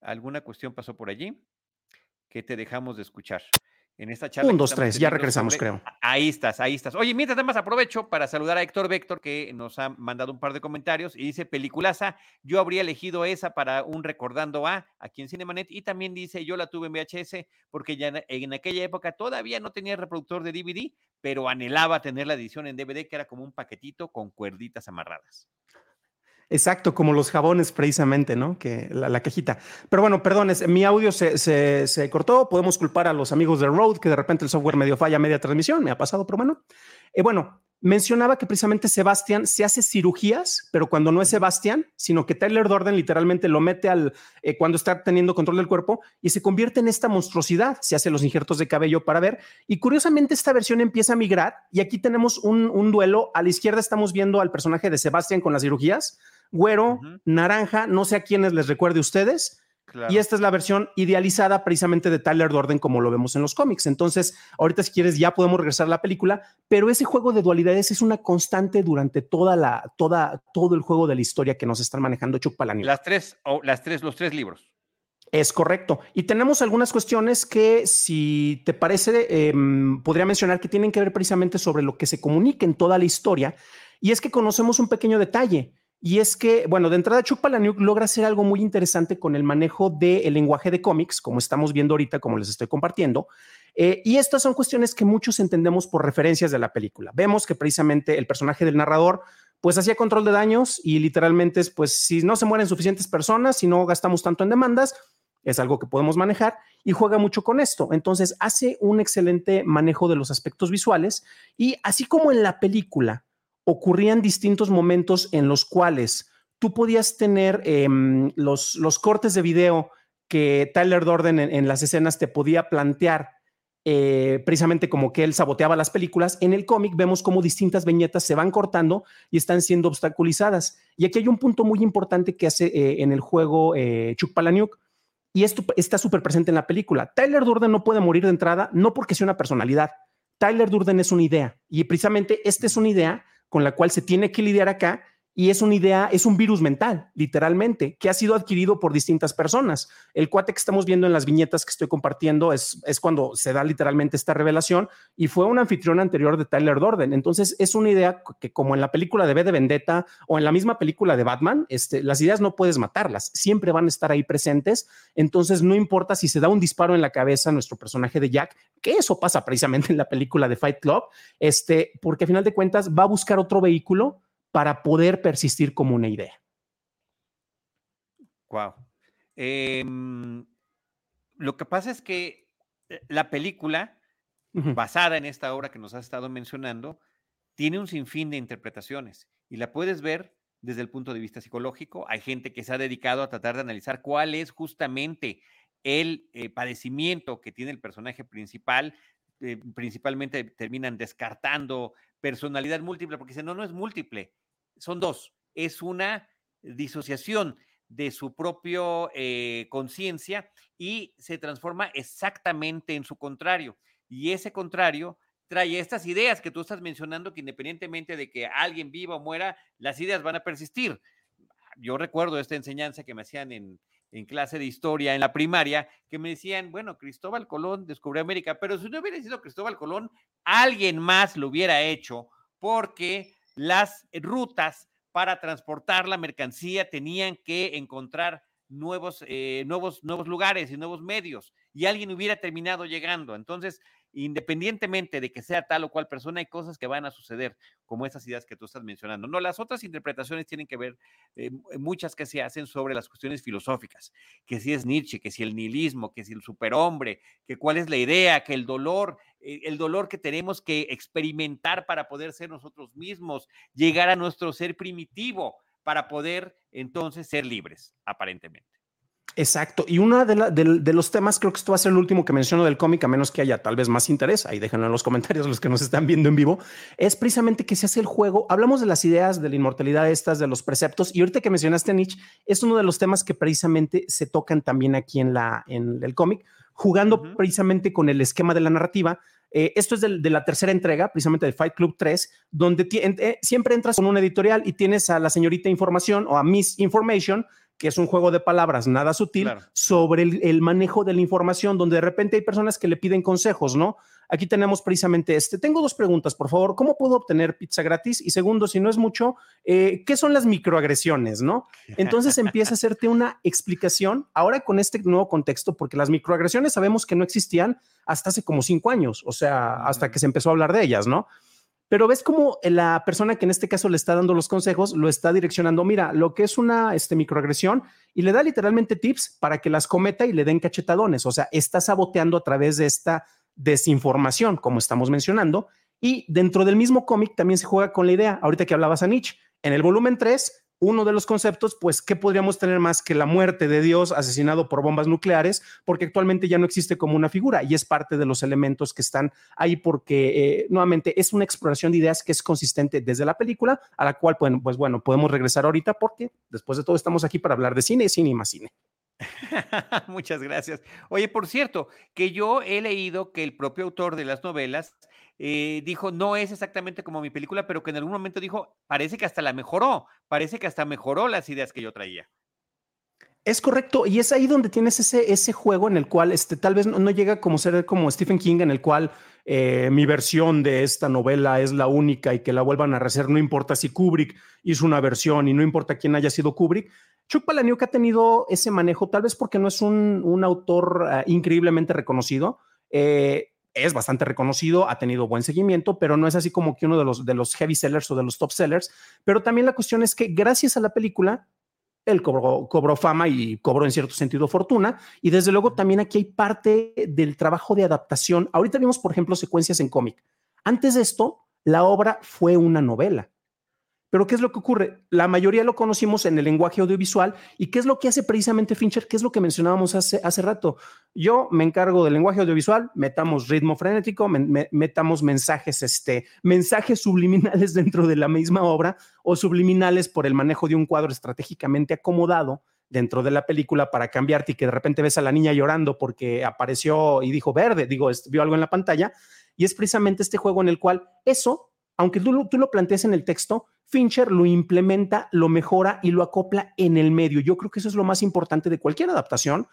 A: ¿Alguna cuestión pasó por allí que te dejamos de escuchar? En esta charla.
B: Un, dos, tres, ya regresamos, creo.
A: Ahí estás, ahí estás. Oye, mientras además aprovecho para saludar a Héctor Vector, que nos ha mandado un par de comentarios y dice, peliculaza, yo habría elegido esa para un recordando a aquí en Cinemanet y también dice, yo la tuve en VHS porque ya en aquella época todavía no tenía reproductor de DVD, pero anhelaba tener la edición en DVD que era como un paquetito con cuerditas amarradas.
B: Exacto, como los jabones precisamente, ¿no? Que la, cajita. Pero bueno, perdón, mi audio se, se, cortó. Podemos culpar a los amigos de Road, que de repente el software medio falla media transmisión. Me ha pasado, pero bueno. Eh, bueno, mencionaba que precisamente Sebastián se hace cirugías, pero cuando no es Sebastián, sino que Tyler Dorden literalmente lo mete al eh, cuando está teniendo control del cuerpo y se convierte en esta monstruosidad. Se hace los injertos de cabello para ver. Y curiosamente, esta versión empieza a migrar. Y aquí tenemos un, duelo. A la izquierda estamos viendo al personaje de Sebastián con las cirugías, güero, naranja, no sé a quiénes les recuerde ustedes y esta es la versión idealizada precisamente de Tyler Dorden como lo vemos en los cómics. Entonces, ahorita si quieres ya podemos regresar a la película, pero ese juego de dualidades es una constante durante toda la, toda, todo el juego de la historia que nos están manejando Chuck Palahniuk.
A: Las tres, o las tres, los tres libros.
B: Es correcto. Y tenemos algunas cuestiones que, si te parece, em, podría mencionar que tienen que ver precisamente sobre lo que se comunica en toda la historia. Y es que conocemos un pequeño detalle. Y es que, bueno, de entrada Chuck Palahniuk logra hacer algo muy interesante con el manejo del lenguaje de cómics, como estamos viendo ahorita, como les estoy compartiendo. Eh, y estas son cuestiones que muchos entendemos por referencias de la película. Vemos que precisamente el personaje del narrador pues hacía control de daños y literalmente es, pues si no se mueren suficientes personas, si no gastamos tanto en demandas, es algo que podemos manejar y juega mucho con esto. Entonces hace un excelente manejo de los aspectos visuales y así como en la película ocurrían distintos momentos en los cuales tú podías tener em, los, los, cortes de video que Tyler Dorden en, las escenas te podía plantear, eh, precisamente como que él saboteaba las películas. En el cómic vemos cómo distintas viñetas se van cortando y están siendo obstaculizadas. Y aquí hay un punto muy importante que hace eh, en el juego eh, Chuck Palahniuk, y esto está súper presente en la película. Tyler Durden no puede morir de entrada, no porque sea una personalidad. Tyler Durden es una idea, y precisamente esta es una idea con la cual se tiene que lidiar acá y es una idea, es un virus mental, literalmente, que ha sido adquirido por distintas personas. El cuate que estamos viendo en las viñetas que estoy compartiendo es, es cuando se da literalmente esta revelación y fue un anfitrión anterior de Tyler Dorden. Entonces, es una idea que como en la película de B de Vendetta o en la misma película de Batman, este, las ideas no puedes matarlas, siempre van a estar ahí presentes. Entonces, no importa si se da un disparo en la cabeza a nuestro personaje de Jack, que eso pasa precisamente en la película de Fight Club, este, porque a final de cuentas va a buscar otro vehículo para poder persistir como una idea.
A: Wow. Em, lo que pasa es que eh, la película, basada en esta obra que nos has estado mencionando, tiene un sinfín de interpretaciones y la puedes ver desde el punto de vista psicológico. Hay gente que se ha dedicado a tratar de analizar cuál es justamente el eh, padecimiento que tiene el personaje principal. Eh, principalmente terminan descartando personalidad múltiple porque dicen, no, no es múltiple, son dos. Es una disociación de su propia eh, conciencia y se transforma exactamente en su contrario. Y ese contrario trae estas ideas que tú estás mencionando, que independientemente de que alguien viva o muera, las ideas van a persistir. Yo recuerdo esta enseñanza que me hacían en, en clase de historia en la primaria, que me decían, bueno, Cristóbal Colón descubrió América, pero si no hubiera sido Cristóbal Colón, alguien más lo hubiera hecho, porque las rutas para transportar la mercancía tenían que encontrar nuevos, eh, nuevos, nuevos lugares y nuevos medios y alguien hubiera terminado llegando. Entonces, independientemente de que sea tal o cual persona, hay cosas que van a suceder, como esas ideas que tú estás mencionando. No, las otras interpretaciones tienen que ver, eh, muchas que se hacen sobre las cuestiones filosóficas, que si es Nietzsche, que si el nihilismo, que si el superhombre, que cuál es la idea, que el dolor, el dolor que tenemos que experimentar para poder ser nosotros mismos, llegar a nuestro ser primitivo para poder entonces ser libres, aparentemente.
B: Exacto. Y uno de, los temas, creo que esto va a ser el último que menciono del cómic, a menos que haya tal vez más interés, ahí déjenlo en los comentarios los que nos están viendo en vivo, es precisamente que se hace el juego. Hablamos de las ideas de la inmortalidad estas, de los preceptos, y ahorita que mencionaste Nietzsche, es uno de los temas que precisamente se tocan también aquí en, la, en el cómic, jugando precisamente con el esquema de la narrativa. Eh, esto es de, la tercera entrega, precisamente de Fight Club 3, donde eh, siempre entras con un editorial y tienes a la señorita información o a Miss Information, que es un juego de palabras nada sutil, sobre el, manejo de la información, donde de repente hay personas que le piden consejos, ¿no? Aquí tenemos precisamente este. Tengo dos preguntas, por favor. ¿Cómo puedo obtener pizza gratis? Y segundo, si no es mucho, eh, ¿qué son las microagresiones, no? Entonces empieza a hacerte una explicación ahora con este nuevo contexto, porque las microagresiones sabemos que no existían hasta hace como cinco años, o sea, hasta que se empezó a hablar de ellas, ¿no? Pero ves cómo la persona que en este caso le está dando los consejos lo está direccionando, mira, lo que es una este, microagresión y le da literalmente tips para que las cometa y le den cachetadones. O sea, está saboteando a través de esta desinformación, como estamos mencionando, Y dentro del mismo cómic también se juega con la idea, ahorita que hablabas a Nietzsche, en el volumen 3 uno de los conceptos, pues, ¿qué podríamos tener más que la muerte de Dios asesinado por bombas nucleares? Porque actualmente ya no existe como una figura y es parte de los elementos que están ahí porque, eh, nuevamente, es una exploración de ideas que es consistente desde la película, a la cual, pues, bueno, podemos regresar ahorita porque después de todo estamos aquí para hablar de cine, cine y más cine.
A: Muchas gracias. Oye, por cierto, que yo he leído que el propio autor de las novelas eh, dijo, no es exactamente como mi película, pero que en algún momento dijo, parece que hasta la mejoró, parece que hasta mejoró las ideas que yo traía.
B: Es correcto, y es ahí donde tienes ese, ese juego en el cual este, tal vez no, llega como ser como Stephen King, en el cual eh, mi versión de esta novela es la única y que la vuelvan a rehacer, no importa si Kubrick hizo una versión y no importa quién haya sido Kubrick. Chuck Palahniuk ha tenido ese manejo, tal vez porque no es un, un autor uh, increíblemente reconocido. Eh, es bastante reconocido, ha tenido buen seguimiento, pero no es así como que uno de los, de los heavy sellers o de los top sellers. Pero también la cuestión es que gracias a la película, él cobró, cobró, fama y cobró en cierto sentido fortuna. Y desde luego también aquí hay parte del trabajo de adaptación. Ahorita vimos, por ejemplo, secuencias en cómic. Antes de esto, la obra fue una novela. Pero ¿qué es lo que ocurre? La mayoría lo conocimos en el lenguaje audiovisual y ¿qué es lo que hace precisamente Fincher? ¿Qué es lo que mencionábamos hace, hace rato? Yo me encargo del lenguaje audiovisual, metamos ritmo frenético, metamos mensajes, este, mensajes subliminales dentro de la misma obra o subliminales por el manejo de un cuadro estratégicamente acomodado dentro de la película para cambiarte y que de repente ves a la niña llorando porque apareció y dijo verde, digo, vio algo en la pantalla. Y es precisamente este juego en el cual eso, aunque tú, lo plantees en el texto, Fincher lo implementa, lo mejora y lo acopla en el medio. Yo creo que eso es lo más importante de cualquier adaptación.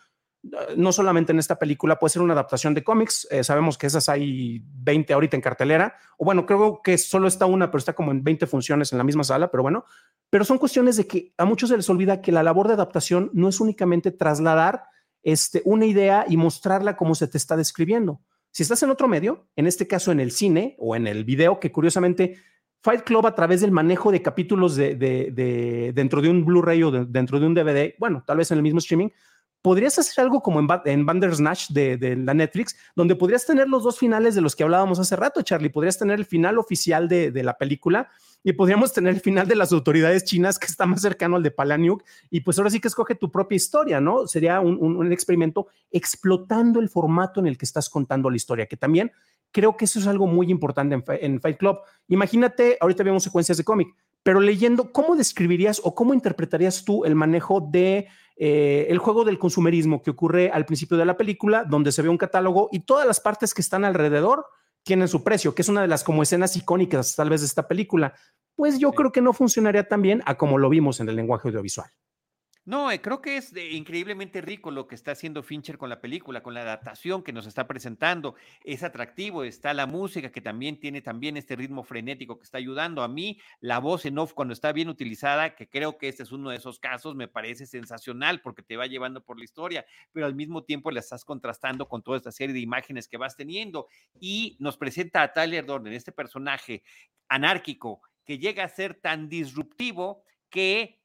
B: No solamente en esta película, puede ser una adaptación de cómics. Eh, sabemos que esas hay 20 ahorita en cartelera. O bueno, creo que solo está una, pero está como en 20 funciones en la misma sala. Pero bueno, pero son cuestiones de que a muchos se les olvida que la labor de adaptación no es únicamente trasladar este, una idea y mostrarla como se te está describiendo. Si estás en otro medio, en este caso en el cine o en el video, que curiosamente Fight Club a través del manejo de capítulos de, dentro de un Blu-ray o dentro de un DVD, bueno, tal vez en el mismo streaming, podrías hacer algo como en, en Bandersnatch de, de, la Netflix, donde podrías tener los dos finales de los que hablábamos hace rato, Charlie. Podrías tener el final oficial de, la película y podríamos tener el final de las autoridades chinas que está más cercano al de Palaniuk. Y pues ahora sí que escoge tu propia historia, ¿no? Sería un, un experimento explotando el formato en el que estás contando la historia, que también creo que eso es algo muy importante en, Fight Club. Imagínate, ahorita vemos secuencias de cómic, pero leyendo, ¿cómo describirías o cómo interpretarías tú el manejo de eh, el juego del consumerismo que ocurre al principio de la película, donde se ve un catálogo y todas las partes que están alrededor tienen su precio, que es una de las como escenas icónicas tal vez de esta película? Pues yo creo que no funcionaría tan bien a como lo vimos en el lenguaje audiovisual.
A: No, eh, creo que es increíblemente rico lo que está haciendo Fincher con la película, con la adaptación que nos está presentando. Es atractivo, está la música que también tiene también este ritmo frenético que está ayudando. A mí, la voz en off cuando está bien utilizada, que creo que este es uno de esos casos, me parece sensacional porque te va llevando por la historia, pero al mismo tiempo la estás contrastando con toda esta serie de imágenes que vas teniendo. Y nos presenta a Tyler Dorn, este personaje anárquico que llega a ser tan disruptivo que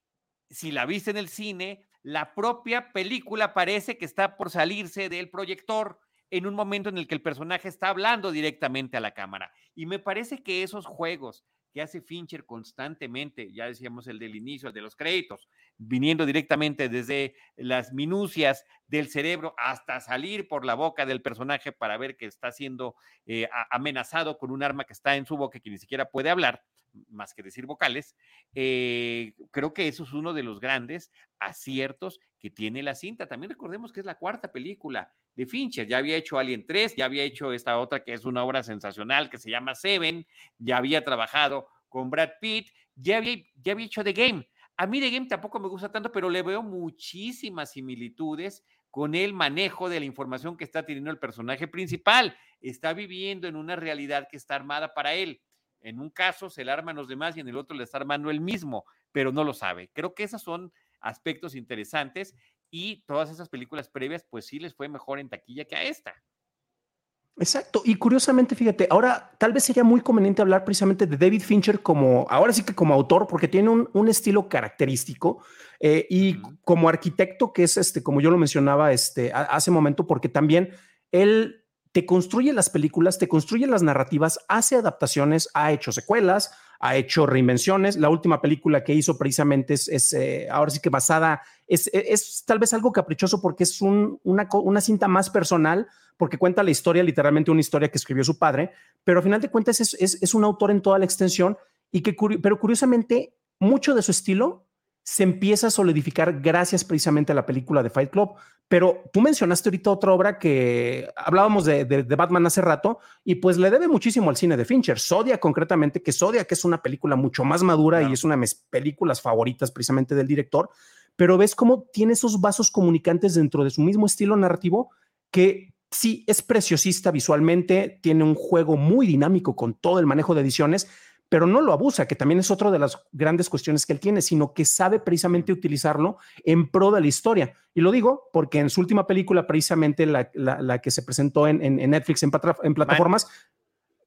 A: si la viste en el cine, la propia película parece que está por salirse del proyector en un momento en el que el personaje está hablando directamente a la cámara. Y me parece que esos juegos que hace Fincher constantemente, ya decíamos el del inicio, el de los créditos, viniendo directamente desde las minucias del cerebro hasta salir por la boca del personaje para ver que está siendo eh, amenazado con un arma que está en su boca que ni siquiera puede hablar, más que decir vocales, eh, creo que eso es uno de los grandes aciertos que tiene la cinta. También recordemos que es la cuarta película de Fincher. Ya había hecho Alien 3, ya había hecho esta otra que es una obra sensacional que se llama Seven, ya había trabajado con Brad Pitt, ya había, ya había hecho The Game. A mí The Game tampoco me gusta tanto, pero le veo muchísimas similitudes con el manejo de la información que está teniendo el personaje principal. Está viviendo en una realidad que está armada para él. En un caso se le arman los demás y en el otro le está armando el mismo, pero no lo sabe. Creo que esos son aspectos interesantes y todas esas películas previas, pues sí les fue mejor en taquilla que a esta.
B: Exacto. Y curiosamente, fíjate, ahora tal vez sería muy conveniente hablar precisamente de David Fincher como, ahora sí que como autor, porque tiene un, estilo característico eh, y como arquitecto, que es este, como yo lo mencionaba este, hace momento, porque también él te construye las películas, te construye las narrativas, hace adaptaciones, ha hecho secuelas, ha hecho reinvenciones. La última película que hizo precisamente es, eh, ahora sí que basada, es, es, tal vez algo caprichoso porque es un, una, cinta más personal, porque cuenta la historia, literalmente una historia que escribió su padre, pero al final de cuentas es, es un autor en toda la extensión y que, pero curiosamente, mucho de su estilo se empieza a solidificar gracias precisamente a la película de Fight Club. Pero tú mencionaste ahorita otra obra que hablábamos de, Batman hace rato y pues le debe muchísimo al cine de Fincher. Zodiac concretamente, que Zodiac es una película mucho más madura y es una de mis películas favoritas precisamente del director, pero ves cómo tiene esos vasos comunicantes dentro de su mismo estilo narrativo que sí es preciosista visualmente, tiene un juego muy dinámico con todo el manejo de ediciones, pero no lo abusa, que también es otra de las grandes cuestiones que él tiene, sino que sabe precisamente utilizarlo en pro de la historia. Y lo digo porque en su última película, precisamente la, que se presentó en, Netflix, en, plataformas,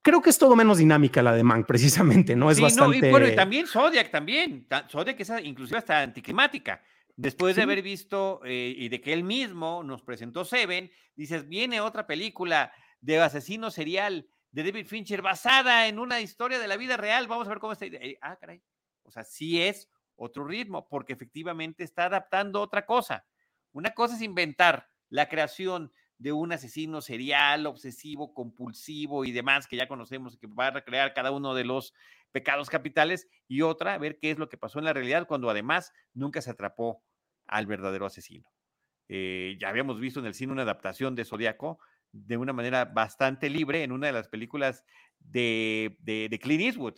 B: creo que es todo menos dinámica la de Mank, precisamente, ¿no? Es bastante...
A: y bueno, y también Zodiac, también. Zodiac es inclusive hasta anticlimática. Después de haber visto eh, y de que él mismo nos presentó Seven, dices, viene otra película de asesino serial de David Fincher basada en una historia de la vida real. Vamos a ver cómo está. Eh, ah, caray. O sea, sí es otro ritmo, porque efectivamente está adaptando otra cosa. Una cosa es inventar la creación de un asesino serial, obsesivo, compulsivo y demás, que ya conocemos, que va a recrear cada uno de los pecados capitales, y otra, ver qué es lo que pasó en la realidad, cuando además nunca se atrapó al verdadero asesino. Eh, ya habíamos visto en el cine una adaptación de Zodíaco, de una manera bastante libre en una de las películas de, de, Clint Eastwood.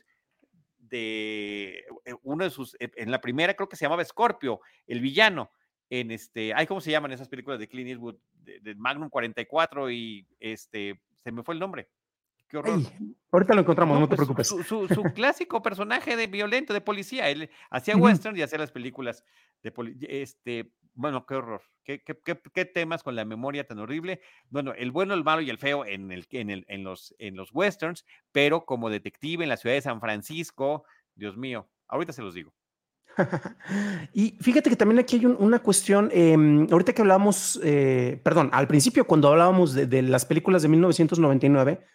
A: De eh, uno de sus, eh, en la primera creo que se llamaba Scorpio, el villano, en este, ay, ¿cómo se llaman esas películas de Clint Eastwood? De, Magnum 44 y este, se me fue el nombre. Qué horror.
B: ahorita lo encontramos, no, te pues, preocupes.
A: Su, su, clásico personaje de violento, de policía, él hacía western y hacía las películas de policía, este, bueno, qué horror. ¿Qué, qué, temas con la memoria tan horrible? Bueno, el bueno, el malo y el feo en, el, en, el, en, los, en los westerns, pero como detective en la ciudad de San Francisco, Dios mío, ahorita se los digo.
B: y fíjate que también aquí hay una cuestión, em, ahorita que hablábamos, eh, perdón, al principio cuando hablábamos de, las películas de 1999,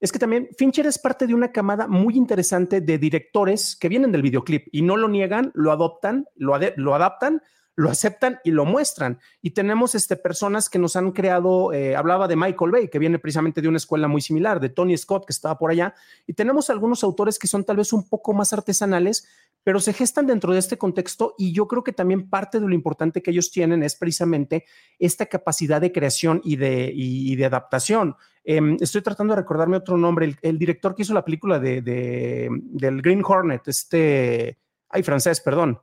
B: es que también Fincher es parte de una camada muy interesante de directores que vienen del videoclip y no lo niegan, lo adoptan, lo, lo adaptan lo aceptan y lo muestran. Y tenemos este, personas que nos han creado, eh, hablaba de Michael Bay, que viene precisamente de una escuela muy similar, de Tony Scott, que estaba por allá, y tenemos algunos autores que son tal vez un poco más artesanales, pero se gestan dentro de este contexto y yo creo que también parte de lo importante que ellos tienen es precisamente esta capacidad de creación y de, de adaptación. Em, estoy tratando de recordarme otro nombre, el, director que hizo la película de, del Green Hornet, este, ay, francés, perdón.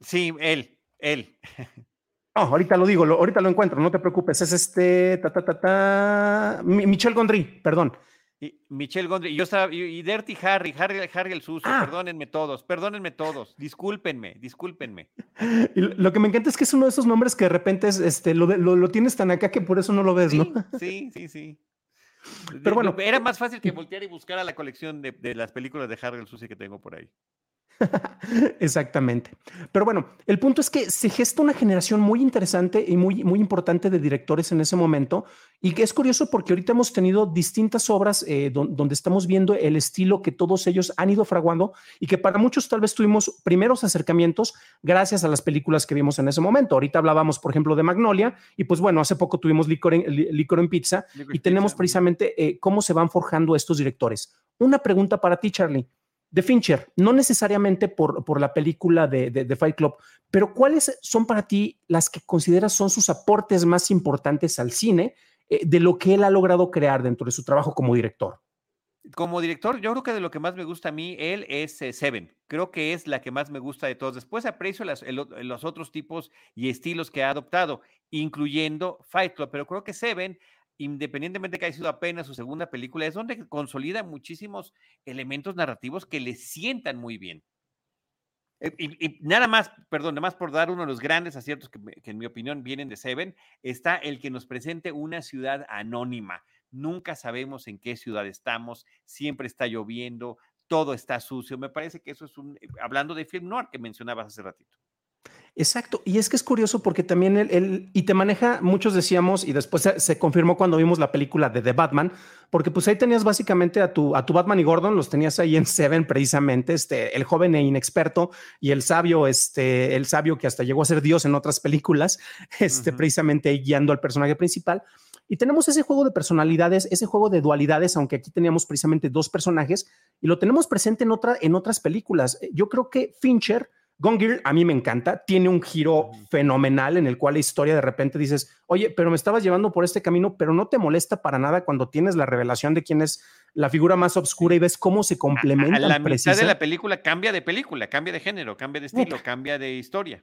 A: Sí, él, él.
B: No, ahorita lo digo, ahorita lo encuentro, no te preocupes. Es este, ta, ta, ta, ta, Michel Gondry, perdón.
A: Y Michel Gondry, yo estaba, y, Dirty Harry, Harry, Harry el sucio, ah. perdónenme todos, perdónenme todos, discúlpenme, discúlpenme.
B: Y lo que me encanta es que es uno de esos nombres que de repente es, este, lo, lo, tienes tan acá que por eso no lo ves, ¿no?
A: Sí, sí, sí. Pero bueno. Era más fácil que voltear y buscar a la colección de, de las películas de Harry el sucio que tengo por ahí.
B: Exactamente. Pero bueno, el punto es que se gesta una generación muy interesante y muy, muy importante de directores en ese momento y que es curioso porque ahorita hemos tenido distintas obras eh, donde estamos viendo el estilo que todos ellos han ido fraguando y que para muchos tal vez tuvimos primeros acercamientos gracias a las películas que vimos en ese momento. Ahorita hablábamos, por ejemplo, de Magnolia y pues bueno, hace poco tuvimos Licor en, en Pizza y tenemos precisamente eh, cómo se van forjando estos directores. Una pregunta para ti, Charlie de Fincher, no necesariamente por, por la película de, Fight Club, pero ¿cuáles son para ti las que consideras son sus aportes más importantes al cine eh, de lo que él ha logrado crear dentro de su trabajo como director?
A: Como director, yo creo que de lo que más me gusta a mí, él es eh, Seven. Creo que es la que más me gusta de todos. Después aprecio los otros tipos y estilos que ha adoptado, incluyendo Fight Club, pero creo que Seven independientemente de que haya sido apenas su segunda película, es donde consolida muchísimos elementos narrativos que le sientan muy bien. Eh, y, nada más, perdón, nada más por dar uno de los grandes aciertos que, en mi opinión vienen de Seven, está el que nos presente una ciudad anónima. Nunca sabemos en qué ciudad estamos, siempre está lloviendo, todo está sucio. Me parece que eso es un, eh, hablando de film noir que mencionabas hace ratito.
B: Exacto, y es que es curioso porque también él, y te maneja, muchos decíamos, y después se, confirmó cuando vimos la película de The Batman, porque pues ahí tenías básicamente a tu, a tu Batman y Gordon, los tenías ahí en Seven precisamente, este, el joven e inexperto y el sabio, este, el sabio que hasta llegó a ser Dios en otras películas, este, precisamente guiando al personaje principal. Y tenemos ese juego de personalidades, ese juego de dualidades, aunque aquí teníamos precisamente dos personajes, y lo tenemos presente en, otra, en otras películas. Yo creo que Fincher Gone Girl a mí me encanta, tiene un giro fenomenal en el cual la historia de repente dices, oye, pero me estabas llevando por este camino, pero no te molesta para nada cuando tienes la revelación de quién es la figura más oscura y ves cómo se complementan.
A: A, la mitad de la película cambia de película, cambia de género, cambia de estilo, cambia de historia.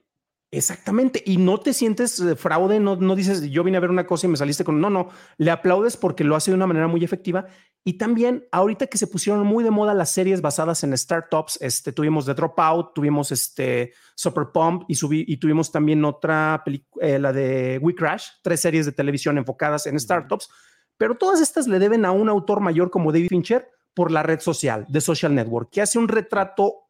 B: Exactamente, y no te sientes eh, fraude, no, no dices yo vine a ver una cosa y me saliste con, no, no, le aplaudes porque lo hace de una manera muy efectiva. Y también ahorita que se pusieron muy de moda las series basadas en startups, este, tuvimos The Dropout, tuvimos este Super Pump y, subí, y tuvimos también otra película, eh, la de We Crash, tres series de televisión enfocadas en startups, pero todas estas le deben a un autor mayor como David Fincher por la red social, de Social Network, que hace un retrato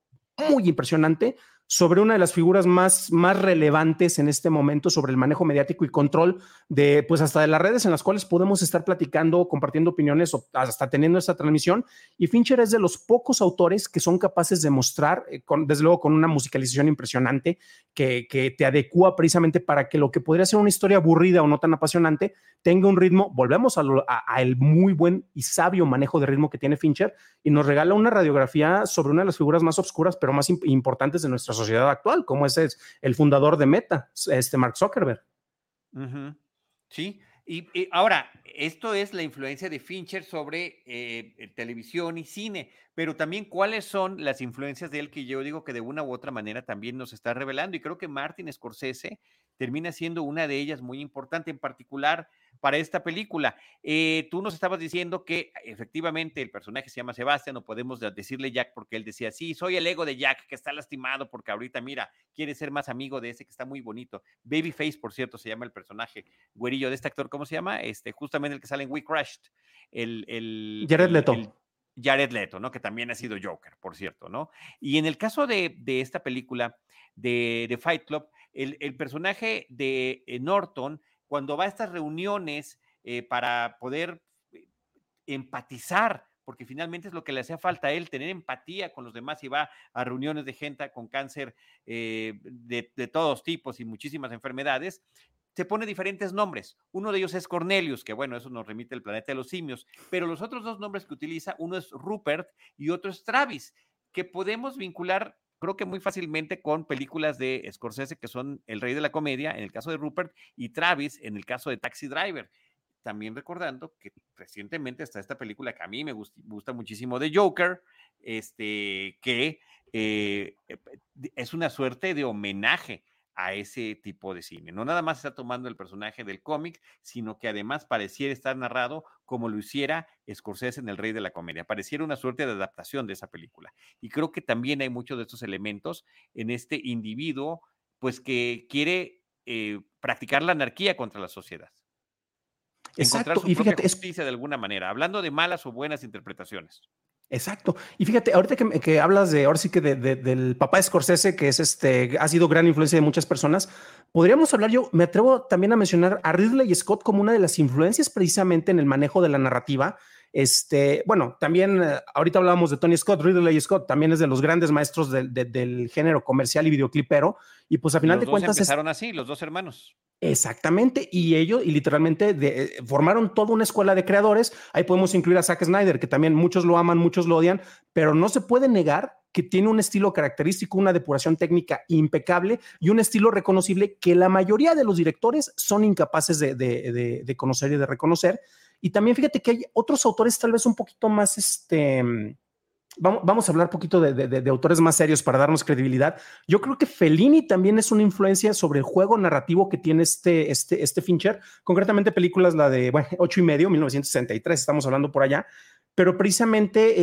B: muy impresionante sobre una de las figuras más, más relevantes en este momento sobre el manejo mediático y control de, pues hasta de las redes en las cuales podemos estar platicando, compartiendo opiniones o hasta teniendo esta transmisión. Y Fincher es de los pocos autores que son capaces de mostrar, eh, desde luego con una musicalización impresionante, que, que te adecua precisamente para que lo que podría ser una historia aburrida o no tan apasionante tenga un ritmo, volvemos al a, muy buen y sabio manejo de ritmo que tiene Fincher y nos regala una radiografía sobre una de las figuras más oscuras pero más importantes de nuestra sociedad actual, como ese es el fundador de Meta, este Mark Zuckerberg.
A: Sí, y, ahora, esto es la influencia de Fincher sobre eh, televisión y cine, pero también cuáles son las influencias de él que yo digo que de una u otra manera también nos está revelando. Y creo que Martin Scorsese termina siendo una de ellas muy importante, en particular para esta película. Eh, tú nos estabas diciendo que efectivamente el personaje se llama Sebastián, no podemos decirle Jack porque él decía, sí, soy el ego de Jack que está lastimado porque ahorita, mira, quiere ser más amigo de ese que está muy bonito. Babyface, por cierto, se llama el personaje güerillo de este actor, ¿cómo se llama? Este, justamente el que sale en We Crashed. El, el
B: Jared Leto.
A: Jared Leto, ¿no? Que también ha sido Joker, por cierto, ¿no? Y en el caso de, esta película de, de Fight Club, el, personaje de eh, Norton cuando va a estas reuniones eh, para poder eh, empatizar, porque finalmente es lo que le hacía falta a él, tener empatía con los demás y va a reuniones de gente con cáncer de, de, todos tipos y muchísimas enfermedades, se pone diferentes nombres. Uno de ellos es Cornelius, que bueno, eso nos remite al planeta de los simios, pero los otros dos nombres que utiliza, uno es Rupert y otro es Travis, que podemos vincular creo que muy fácilmente con películas de Scorsese que son El Rey de la Comedia, en el caso de Rupert, y Travis, en el caso de Taxi Driver. También recordando que recientemente está esta película que a mí me gusta, muchísimo de Joker, este, que eh, eh, es una suerte de homenaje a ese tipo de cine. No nada más está tomando el personaje del cómic, sino que además pareciera estar narrado como lo hiciera Scorsese en El Rey de la Comedia. Pareciera una suerte de adaptación de esa película. Y creo que también hay muchos de estos elementos en este individuo, pues que quiere eh, practicar la anarquía contra la sociedad. Encontrar su y fíjate, justicia de alguna manera, hablando de malas o buenas interpretaciones.
B: Exacto. Y fíjate, ahorita que, hablas de, ahora sí que del papá Scorsese, que es este, ha sido gran influencia de muchas personas, podríamos hablar, yo me atrevo también a mencionar a Ridley Scott como una de las influencias precisamente en el manejo de la narrativa. Este, bueno, también eh, ahorita hablábamos de Tony Scott, Ridley Scott también es de los grandes maestros del género comercial y videoclipero. Y pues a final de cuentas.
A: Empezaron así, los dos hermanos.
B: Exactamente, y ellos, y literalmente eh, formaron toda una escuela de creadores. Ahí podemos incluir a Zack Snyder, que también muchos lo aman, muchos lo odian, pero no se puede negar que tiene un estilo característico, una depuración técnica impecable y un estilo reconocible que la mayoría de los directores son incapaces de, de conocer y de reconocer. Y también fíjate que hay otros autores tal vez un poquito más, este, Vamos, a hablar un poquito de, autores más serios para darnos credibilidad. Yo creo que Fellini también es una influencia sobre el juego narrativo que tiene este, este, este Fincher, concretamente películas, la de bueno, ocho y medio, 1963, estamos hablando por allá, pero precisamente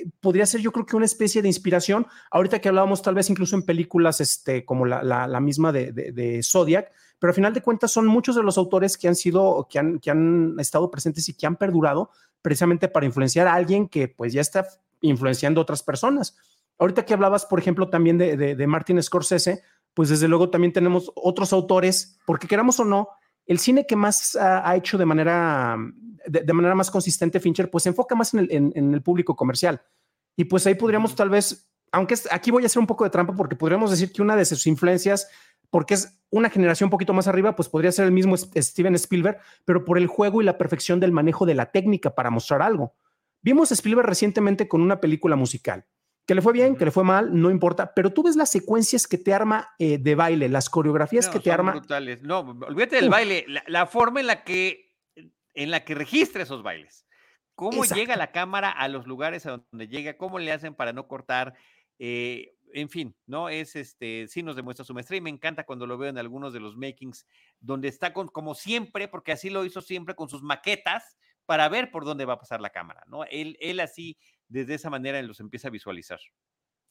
B: eh, podría ser yo creo que una especie de inspiración, ahorita que hablábamos tal vez incluso en películas este, como la, la, misma de, de, Zodiac, pero al final de cuentas son muchos de los autores que han sido, que han, que han estado presentes y que han perdurado precisamente para influenciar a alguien que pues ya está influenciando otras personas. Ahorita que hablabas, por ejemplo, también de, de, Martin Scorsese, pues desde luego también tenemos otros autores, porque queramos o no, el cine que más ha, hecho de manera, de, manera más consistente Fincher, pues se enfoca más en el, en, el público comercial. Y pues ahí podríamos tal vez, aunque aquí voy a hacer un poco de trampa porque podríamos decir que una de sus influencias, porque es una generación un poquito más arriba, pues podría ser el mismo Steven Spielberg, pero por el juego y la perfección del manejo de la técnica para mostrar algo. Vimos a Spielberg recientemente con una película musical. Que le fue bien, que le fue mal, no importa, pero tú ves las secuencias que te arma eh, de baile, las coreografías que te arma.
A: Brutales. No, olvídate del baile, la, forma en la que en la que registra esos bailes. Cómo llega la cámara a los lugares a donde llega, cómo le hacen para no cortar. Eh, en fin, ¿no? Es este, sí nos demuestra su maestría y me encanta cuando lo veo en algunos de los makings, donde está con, como siempre, porque así lo hizo siempre con sus maquetas, para ver por dónde va a pasar la cámara, ¿no? Él, él así, desde esa manera, los empieza a visualizar.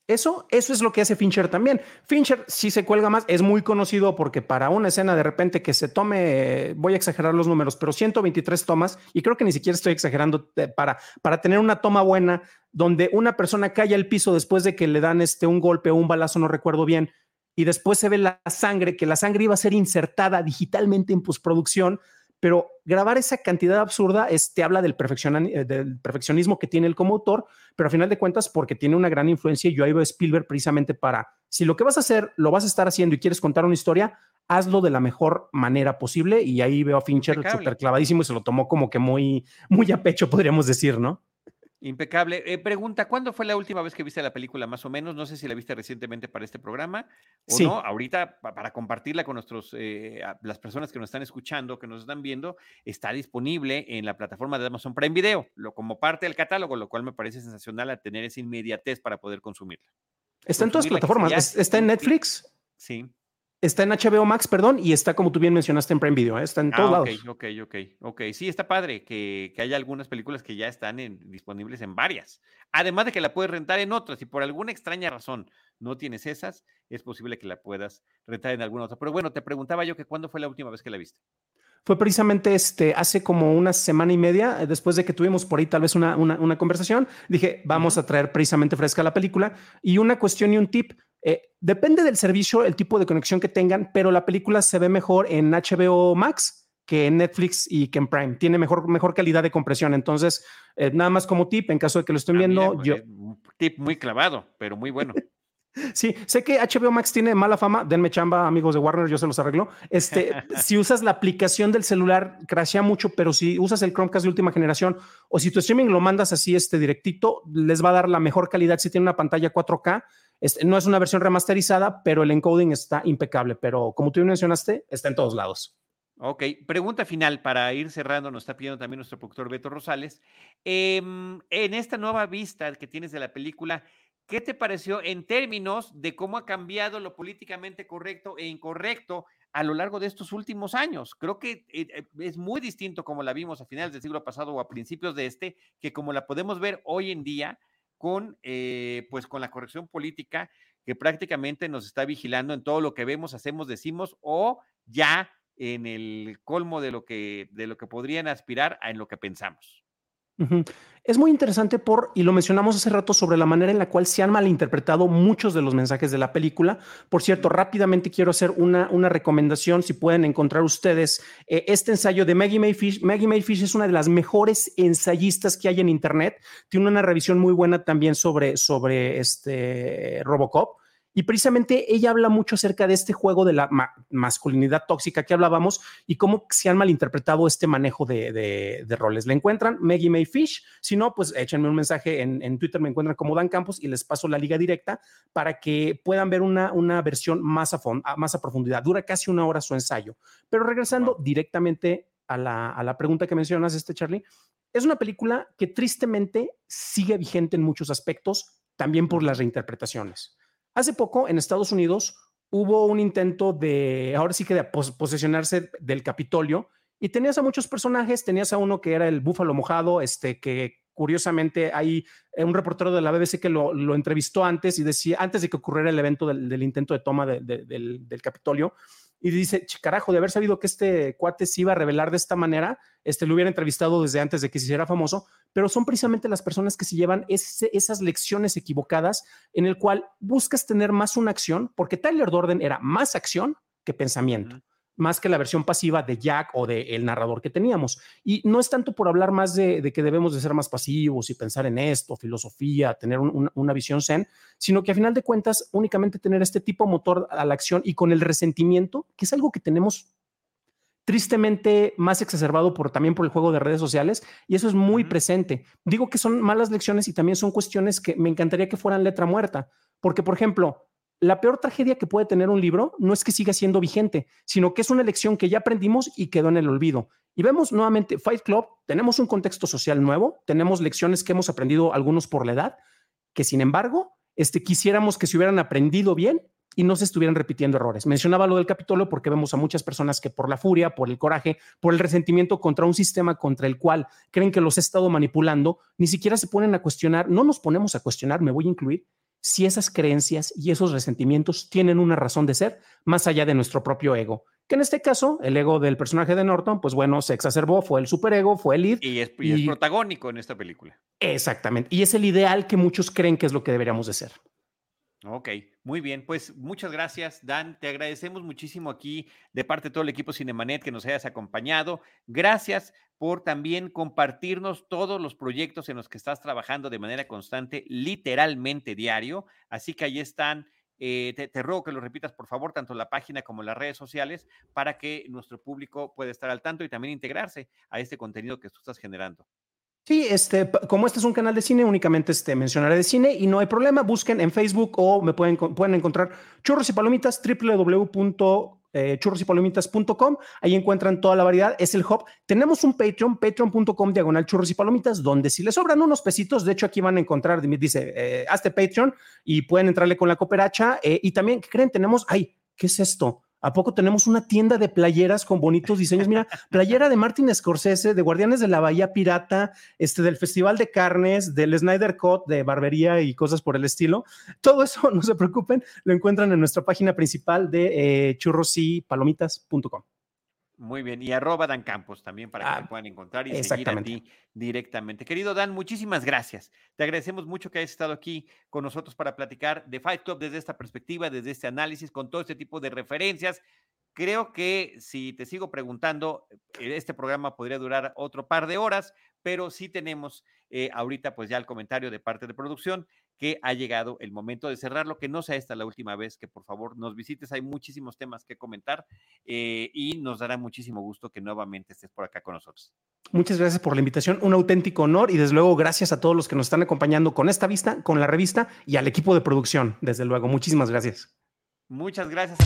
B: Eso, eso es lo que hace Fincher también. Fincher si se cuelga más, es muy conocido porque para una escena de repente que se tome, voy a exagerar los números, pero 123 tomas, y creo que ni siquiera estoy exagerando, eh, para, para tener una toma buena donde una persona cae al piso después de que le dan este, un golpe o un balazo, no recuerdo bien, y después se ve la sangre, que la sangre iba a ser insertada digitalmente en postproducción, pero grabar esa cantidad absurda es, te habla del, eh, del perfeccionismo que tiene él como autor, pero a final de cuentas porque tiene una gran influencia y yo ahí veo a Spielberg precisamente para, si lo que vas a hacer lo vas a estar haciendo y quieres contar una historia, hazlo de la mejor manera posible y ahí veo a Fincher súper clavadísimo y se lo tomó como que muy, muy a pecho, podríamos decir, ¿no?
A: Impecable. Eh, pregunta, ¿cuándo fue la última vez que viste la película más o menos? No sé si la viste recientemente para este programa o no. Ahorita, para compartirla con nuestros, eh, las personas que nos están escuchando, que nos están viendo, está disponible en la plataforma de Amazon Prime Video, lo, como parte del catálogo, lo cual me parece sensacional a tener esa inmediatez para poder consumirla.
B: Está en todas plataformas. ¿Está en Netflix?
A: Sí.
B: Está en HBO Max, perdón, y está, como tú bien mencionaste, en Prime Video, ¿eh? está en todos ah, lados.
A: Ok, ok, ok. Sí, está padre que, que haya algunas películas que ya están disponibles en varias. Además de que la puedes rentar en otras. Si por alguna extraña razón no tienes esas, es posible que la puedas rentar en alguna otra. Pero bueno, te preguntaba yo que cuándo fue la última vez que la viste.
B: Fue precisamente este, hace como una semana y media, eh, después de que tuvimos por ahí tal vez una, una, conversación, dije, vamos a traer precisamente fresca la película. Y una cuestión y un tip, eh, depende del servicio, el tipo de conexión que tengan, pero la película se ve mejor en HBO Max que en Netflix y que en Prime. Tiene mejor, mejor calidad de compresión. Entonces, eh, nada más como tip, en caso de que lo estén ah, viendo, yo...
A: Tip muy clavado, pero muy bueno.
B: Sí, sé que HBO Max tiene mala fama. Denme chamba, amigos de Warner, yo se los arreglo. Este, si usas la aplicación del celular, crashea mucho, pero si usas el Chromecast de última generación o si tu streaming lo mandas así, este directito, les va a dar la mejor calidad si tiene una pantalla 4K este, no es una versión remasterizada, pero el encoding está impecable. Pero como tú mencionaste, está en todos lados.
A: Ok, pregunta final para ir cerrando, nos está pidiendo también nuestro productor Beto Rosales. Em, en esta nueva vista que tienes de la película, ¿qué te pareció en términos de cómo ha cambiado lo políticamente correcto e incorrecto a lo largo de estos últimos años? Creo que eh, eh, es muy distinto como la vimos a finales del siglo pasado o a principios de este, que como la podemos ver hoy en día con, eh, pues, con la corrección política que prácticamente nos está vigilando en todo lo que vemos, hacemos, decimos o ya en el colmo de lo que, de lo que podrían aspirar a en lo que pensamos.
B: Es muy interesante por, y lo mencionamos hace rato, sobre la manera en la cual se han malinterpretado muchos de los mensajes de la película. Por cierto, rápidamente quiero hacer una, una recomendación, si pueden encontrar ustedes eh, este ensayo de Maggie Mayfish. Maggie Mayfish es una de las mejores ensayistas que hay en Internet. Tiene una revisión muy buena también sobre, sobre este Robocop. Y precisamente ella habla mucho acerca de este juego de la masculinidad tóxica que hablábamos y cómo se han malinterpretado este manejo de, roles. ¿Le encuentran? Maggie May Fish. Si no, pues échenme un mensaje en, Twitter, me encuentran como Dan Campos y les paso la liga directa para que puedan ver una, una versión más a, más a profundidad. Dura casi una hora su ensayo. Pero regresando directamente a la, a la pregunta que mencionas, este Charlie, es una película que tristemente sigue vigente en muchos aspectos, también por las reinterpretaciones. Hace poco en Estados Unidos hubo un intento de, ahora sí que de posesionarse del Capitolio y tenías a muchos personajes, tenías a uno que era el búfalo mojado, este que curiosamente hay eh, un reportero de la BBC que lo, entrevistó antes y decía, antes de que ocurriera el evento del, intento de toma del, del, Capitolio, y dice, carajo, de haber sabido que este cuate se iba a revelar de esta manera, este lo hubiera entrevistado desde antes de que se hiciera famoso, pero son precisamente las personas que se llevan esas lecciones equivocadas en el cual buscas tener más una acción, porque Tyler Dorden era más acción que pensamiento más que la versión pasiva de Jack o del el narrador que teníamos. Y no es tanto por hablar más de, que debemos de ser más pasivos y pensar en esto, filosofía, tener una visión zen, sino que a final de cuentas únicamente tener este tipo motor a la acción y con el resentimiento, que es algo que tenemos tristemente más exacerbado por también por el juego de redes sociales y eso es muy presente. Digo que son malas lecciones y también son cuestiones que me encantaría que fueran letra muerta, porque por ejemplo, la peor tragedia que puede tener un libro no es que siga siendo vigente, sino que es una lección que ya aprendimos y quedó en el olvido. Y vemos nuevamente Fight Club, tenemos un contexto social nuevo, tenemos lecciones que hemos aprendido algunos por la edad, que sin embargo, este, quisiéramos que se hubieran aprendido bien y no se estuvieran repitiendo errores. Mencionaba lo del Capitolio porque vemos a muchas personas que por la furia, por el coraje, por el resentimiento contra un sistema contra el cual creen que los he estado manipulando, ni siquiera se ponen a cuestionar, no nos ponemos a cuestionar, me voy a incluir, si esas creencias y esos resentimientos tienen una razón de ser más allá de nuestro propio ego. Que en este caso, el ego del personaje de Norton, pues bueno, se exacerbó, fue el superego, fue el lead.
A: Y es, y es protagónico en esta película.
B: Exactamente. Y es el ideal que muchos creen que es lo que deberíamos de ser.
A: Ok, muy bien. Pues muchas gracias, Dan. Te agradecemos muchísimo aquí de parte de todo el equipo Cinemanet que nos hayas acompañado. Gracias por también compartirnos todos los proyectos en los que estás trabajando de manera constante, literalmente diario. Así que ahí están. Eh, te, te, ruego que lo repitas, por favor, tanto la página como las redes sociales, para que nuestro público pueda estar al tanto y también integrarse a este contenido que tú estás generando.
B: Sí, este, como este es un canal de cine, únicamente este, mencionaré de cine y no hay problema. Busquen en Facebook o me pueden, pueden encontrar churros y palomitas, www.churrosypalomitas.com. Ahí encuentran toda la variedad. Es el hub. Tenemos un Patreon, patreon.com diagonal churros y palomitas, donde si les sobran unos pesitos, de hecho aquí van a encontrar, dice, eh, hazte Patreon y pueden entrarle con la cooperacha. Eh, y también, ¿qué creen? Tenemos, ay, ¿qué es esto? ¿A poco tenemos una tienda de playeras con bonitos diseños? Mira, playera de Martin Scorsese, de Guardianes de la Bahía Pirata, este, del Festival de Carnes, del Snyder Cut, de barbería y cosas por el estilo. Todo eso, no se preocupen, lo encuentran en nuestra página principal de eh, churrosypalomitas.com.
A: Muy bien, y arroba Dan Campos también para que ah, te puedan encontrar y seguir a ti directamente. Querido Dan, muchísimas gracias. Te agradecemos mucho que hayas estado aquí con nosotros para platicar de Fight Club desde esta perspectiva, desde este análisis, con todo este tipo de referencias. Creo que si te sigo preguntando, eh, este programa podría durar otro par de horas, pero sí tenemos eh, ahorita pues ya el comentario de parte de producción que ha llegado el momento de cerrarlo, que no sea esta la última vez que por favor nos visites. Hay muchísimos temas que comentar eh, y nos dará muchísimo gusto que nuevamente estés por acá con nosotros.
B: Muchas gracias por la invitación, un auténtico honor y desde luego gracias a todos los que nos están acompañando con esta vista, con la revista y al equipo de producción, desde luego. Muchísimas gracias.
A: Muchas gracias,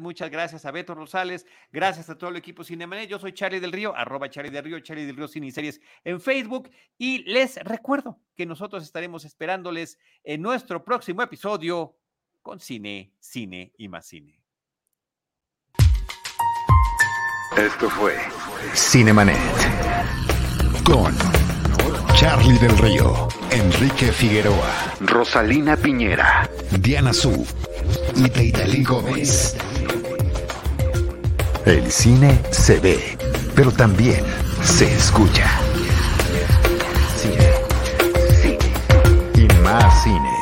A: Muchas gracias a Beto Rosales, gracias a todo el equipo Cinemanet. Yo soy Charlie del Río, arroba Charlie del Río, Charlie del Río Cine y Series en Facebook. Y les recuerdo que nosotros estaremos esperándoles en nuestro próximo episodio con Cine, Cine y más Cine.
C: Esto fue Cinemanet con Charlie del Río, Enrique Figueroa, Rosalina Piñera, Diana Su y Teitali Gómez. El cine se ve, pero también se escucha. Cine, cine y más cine.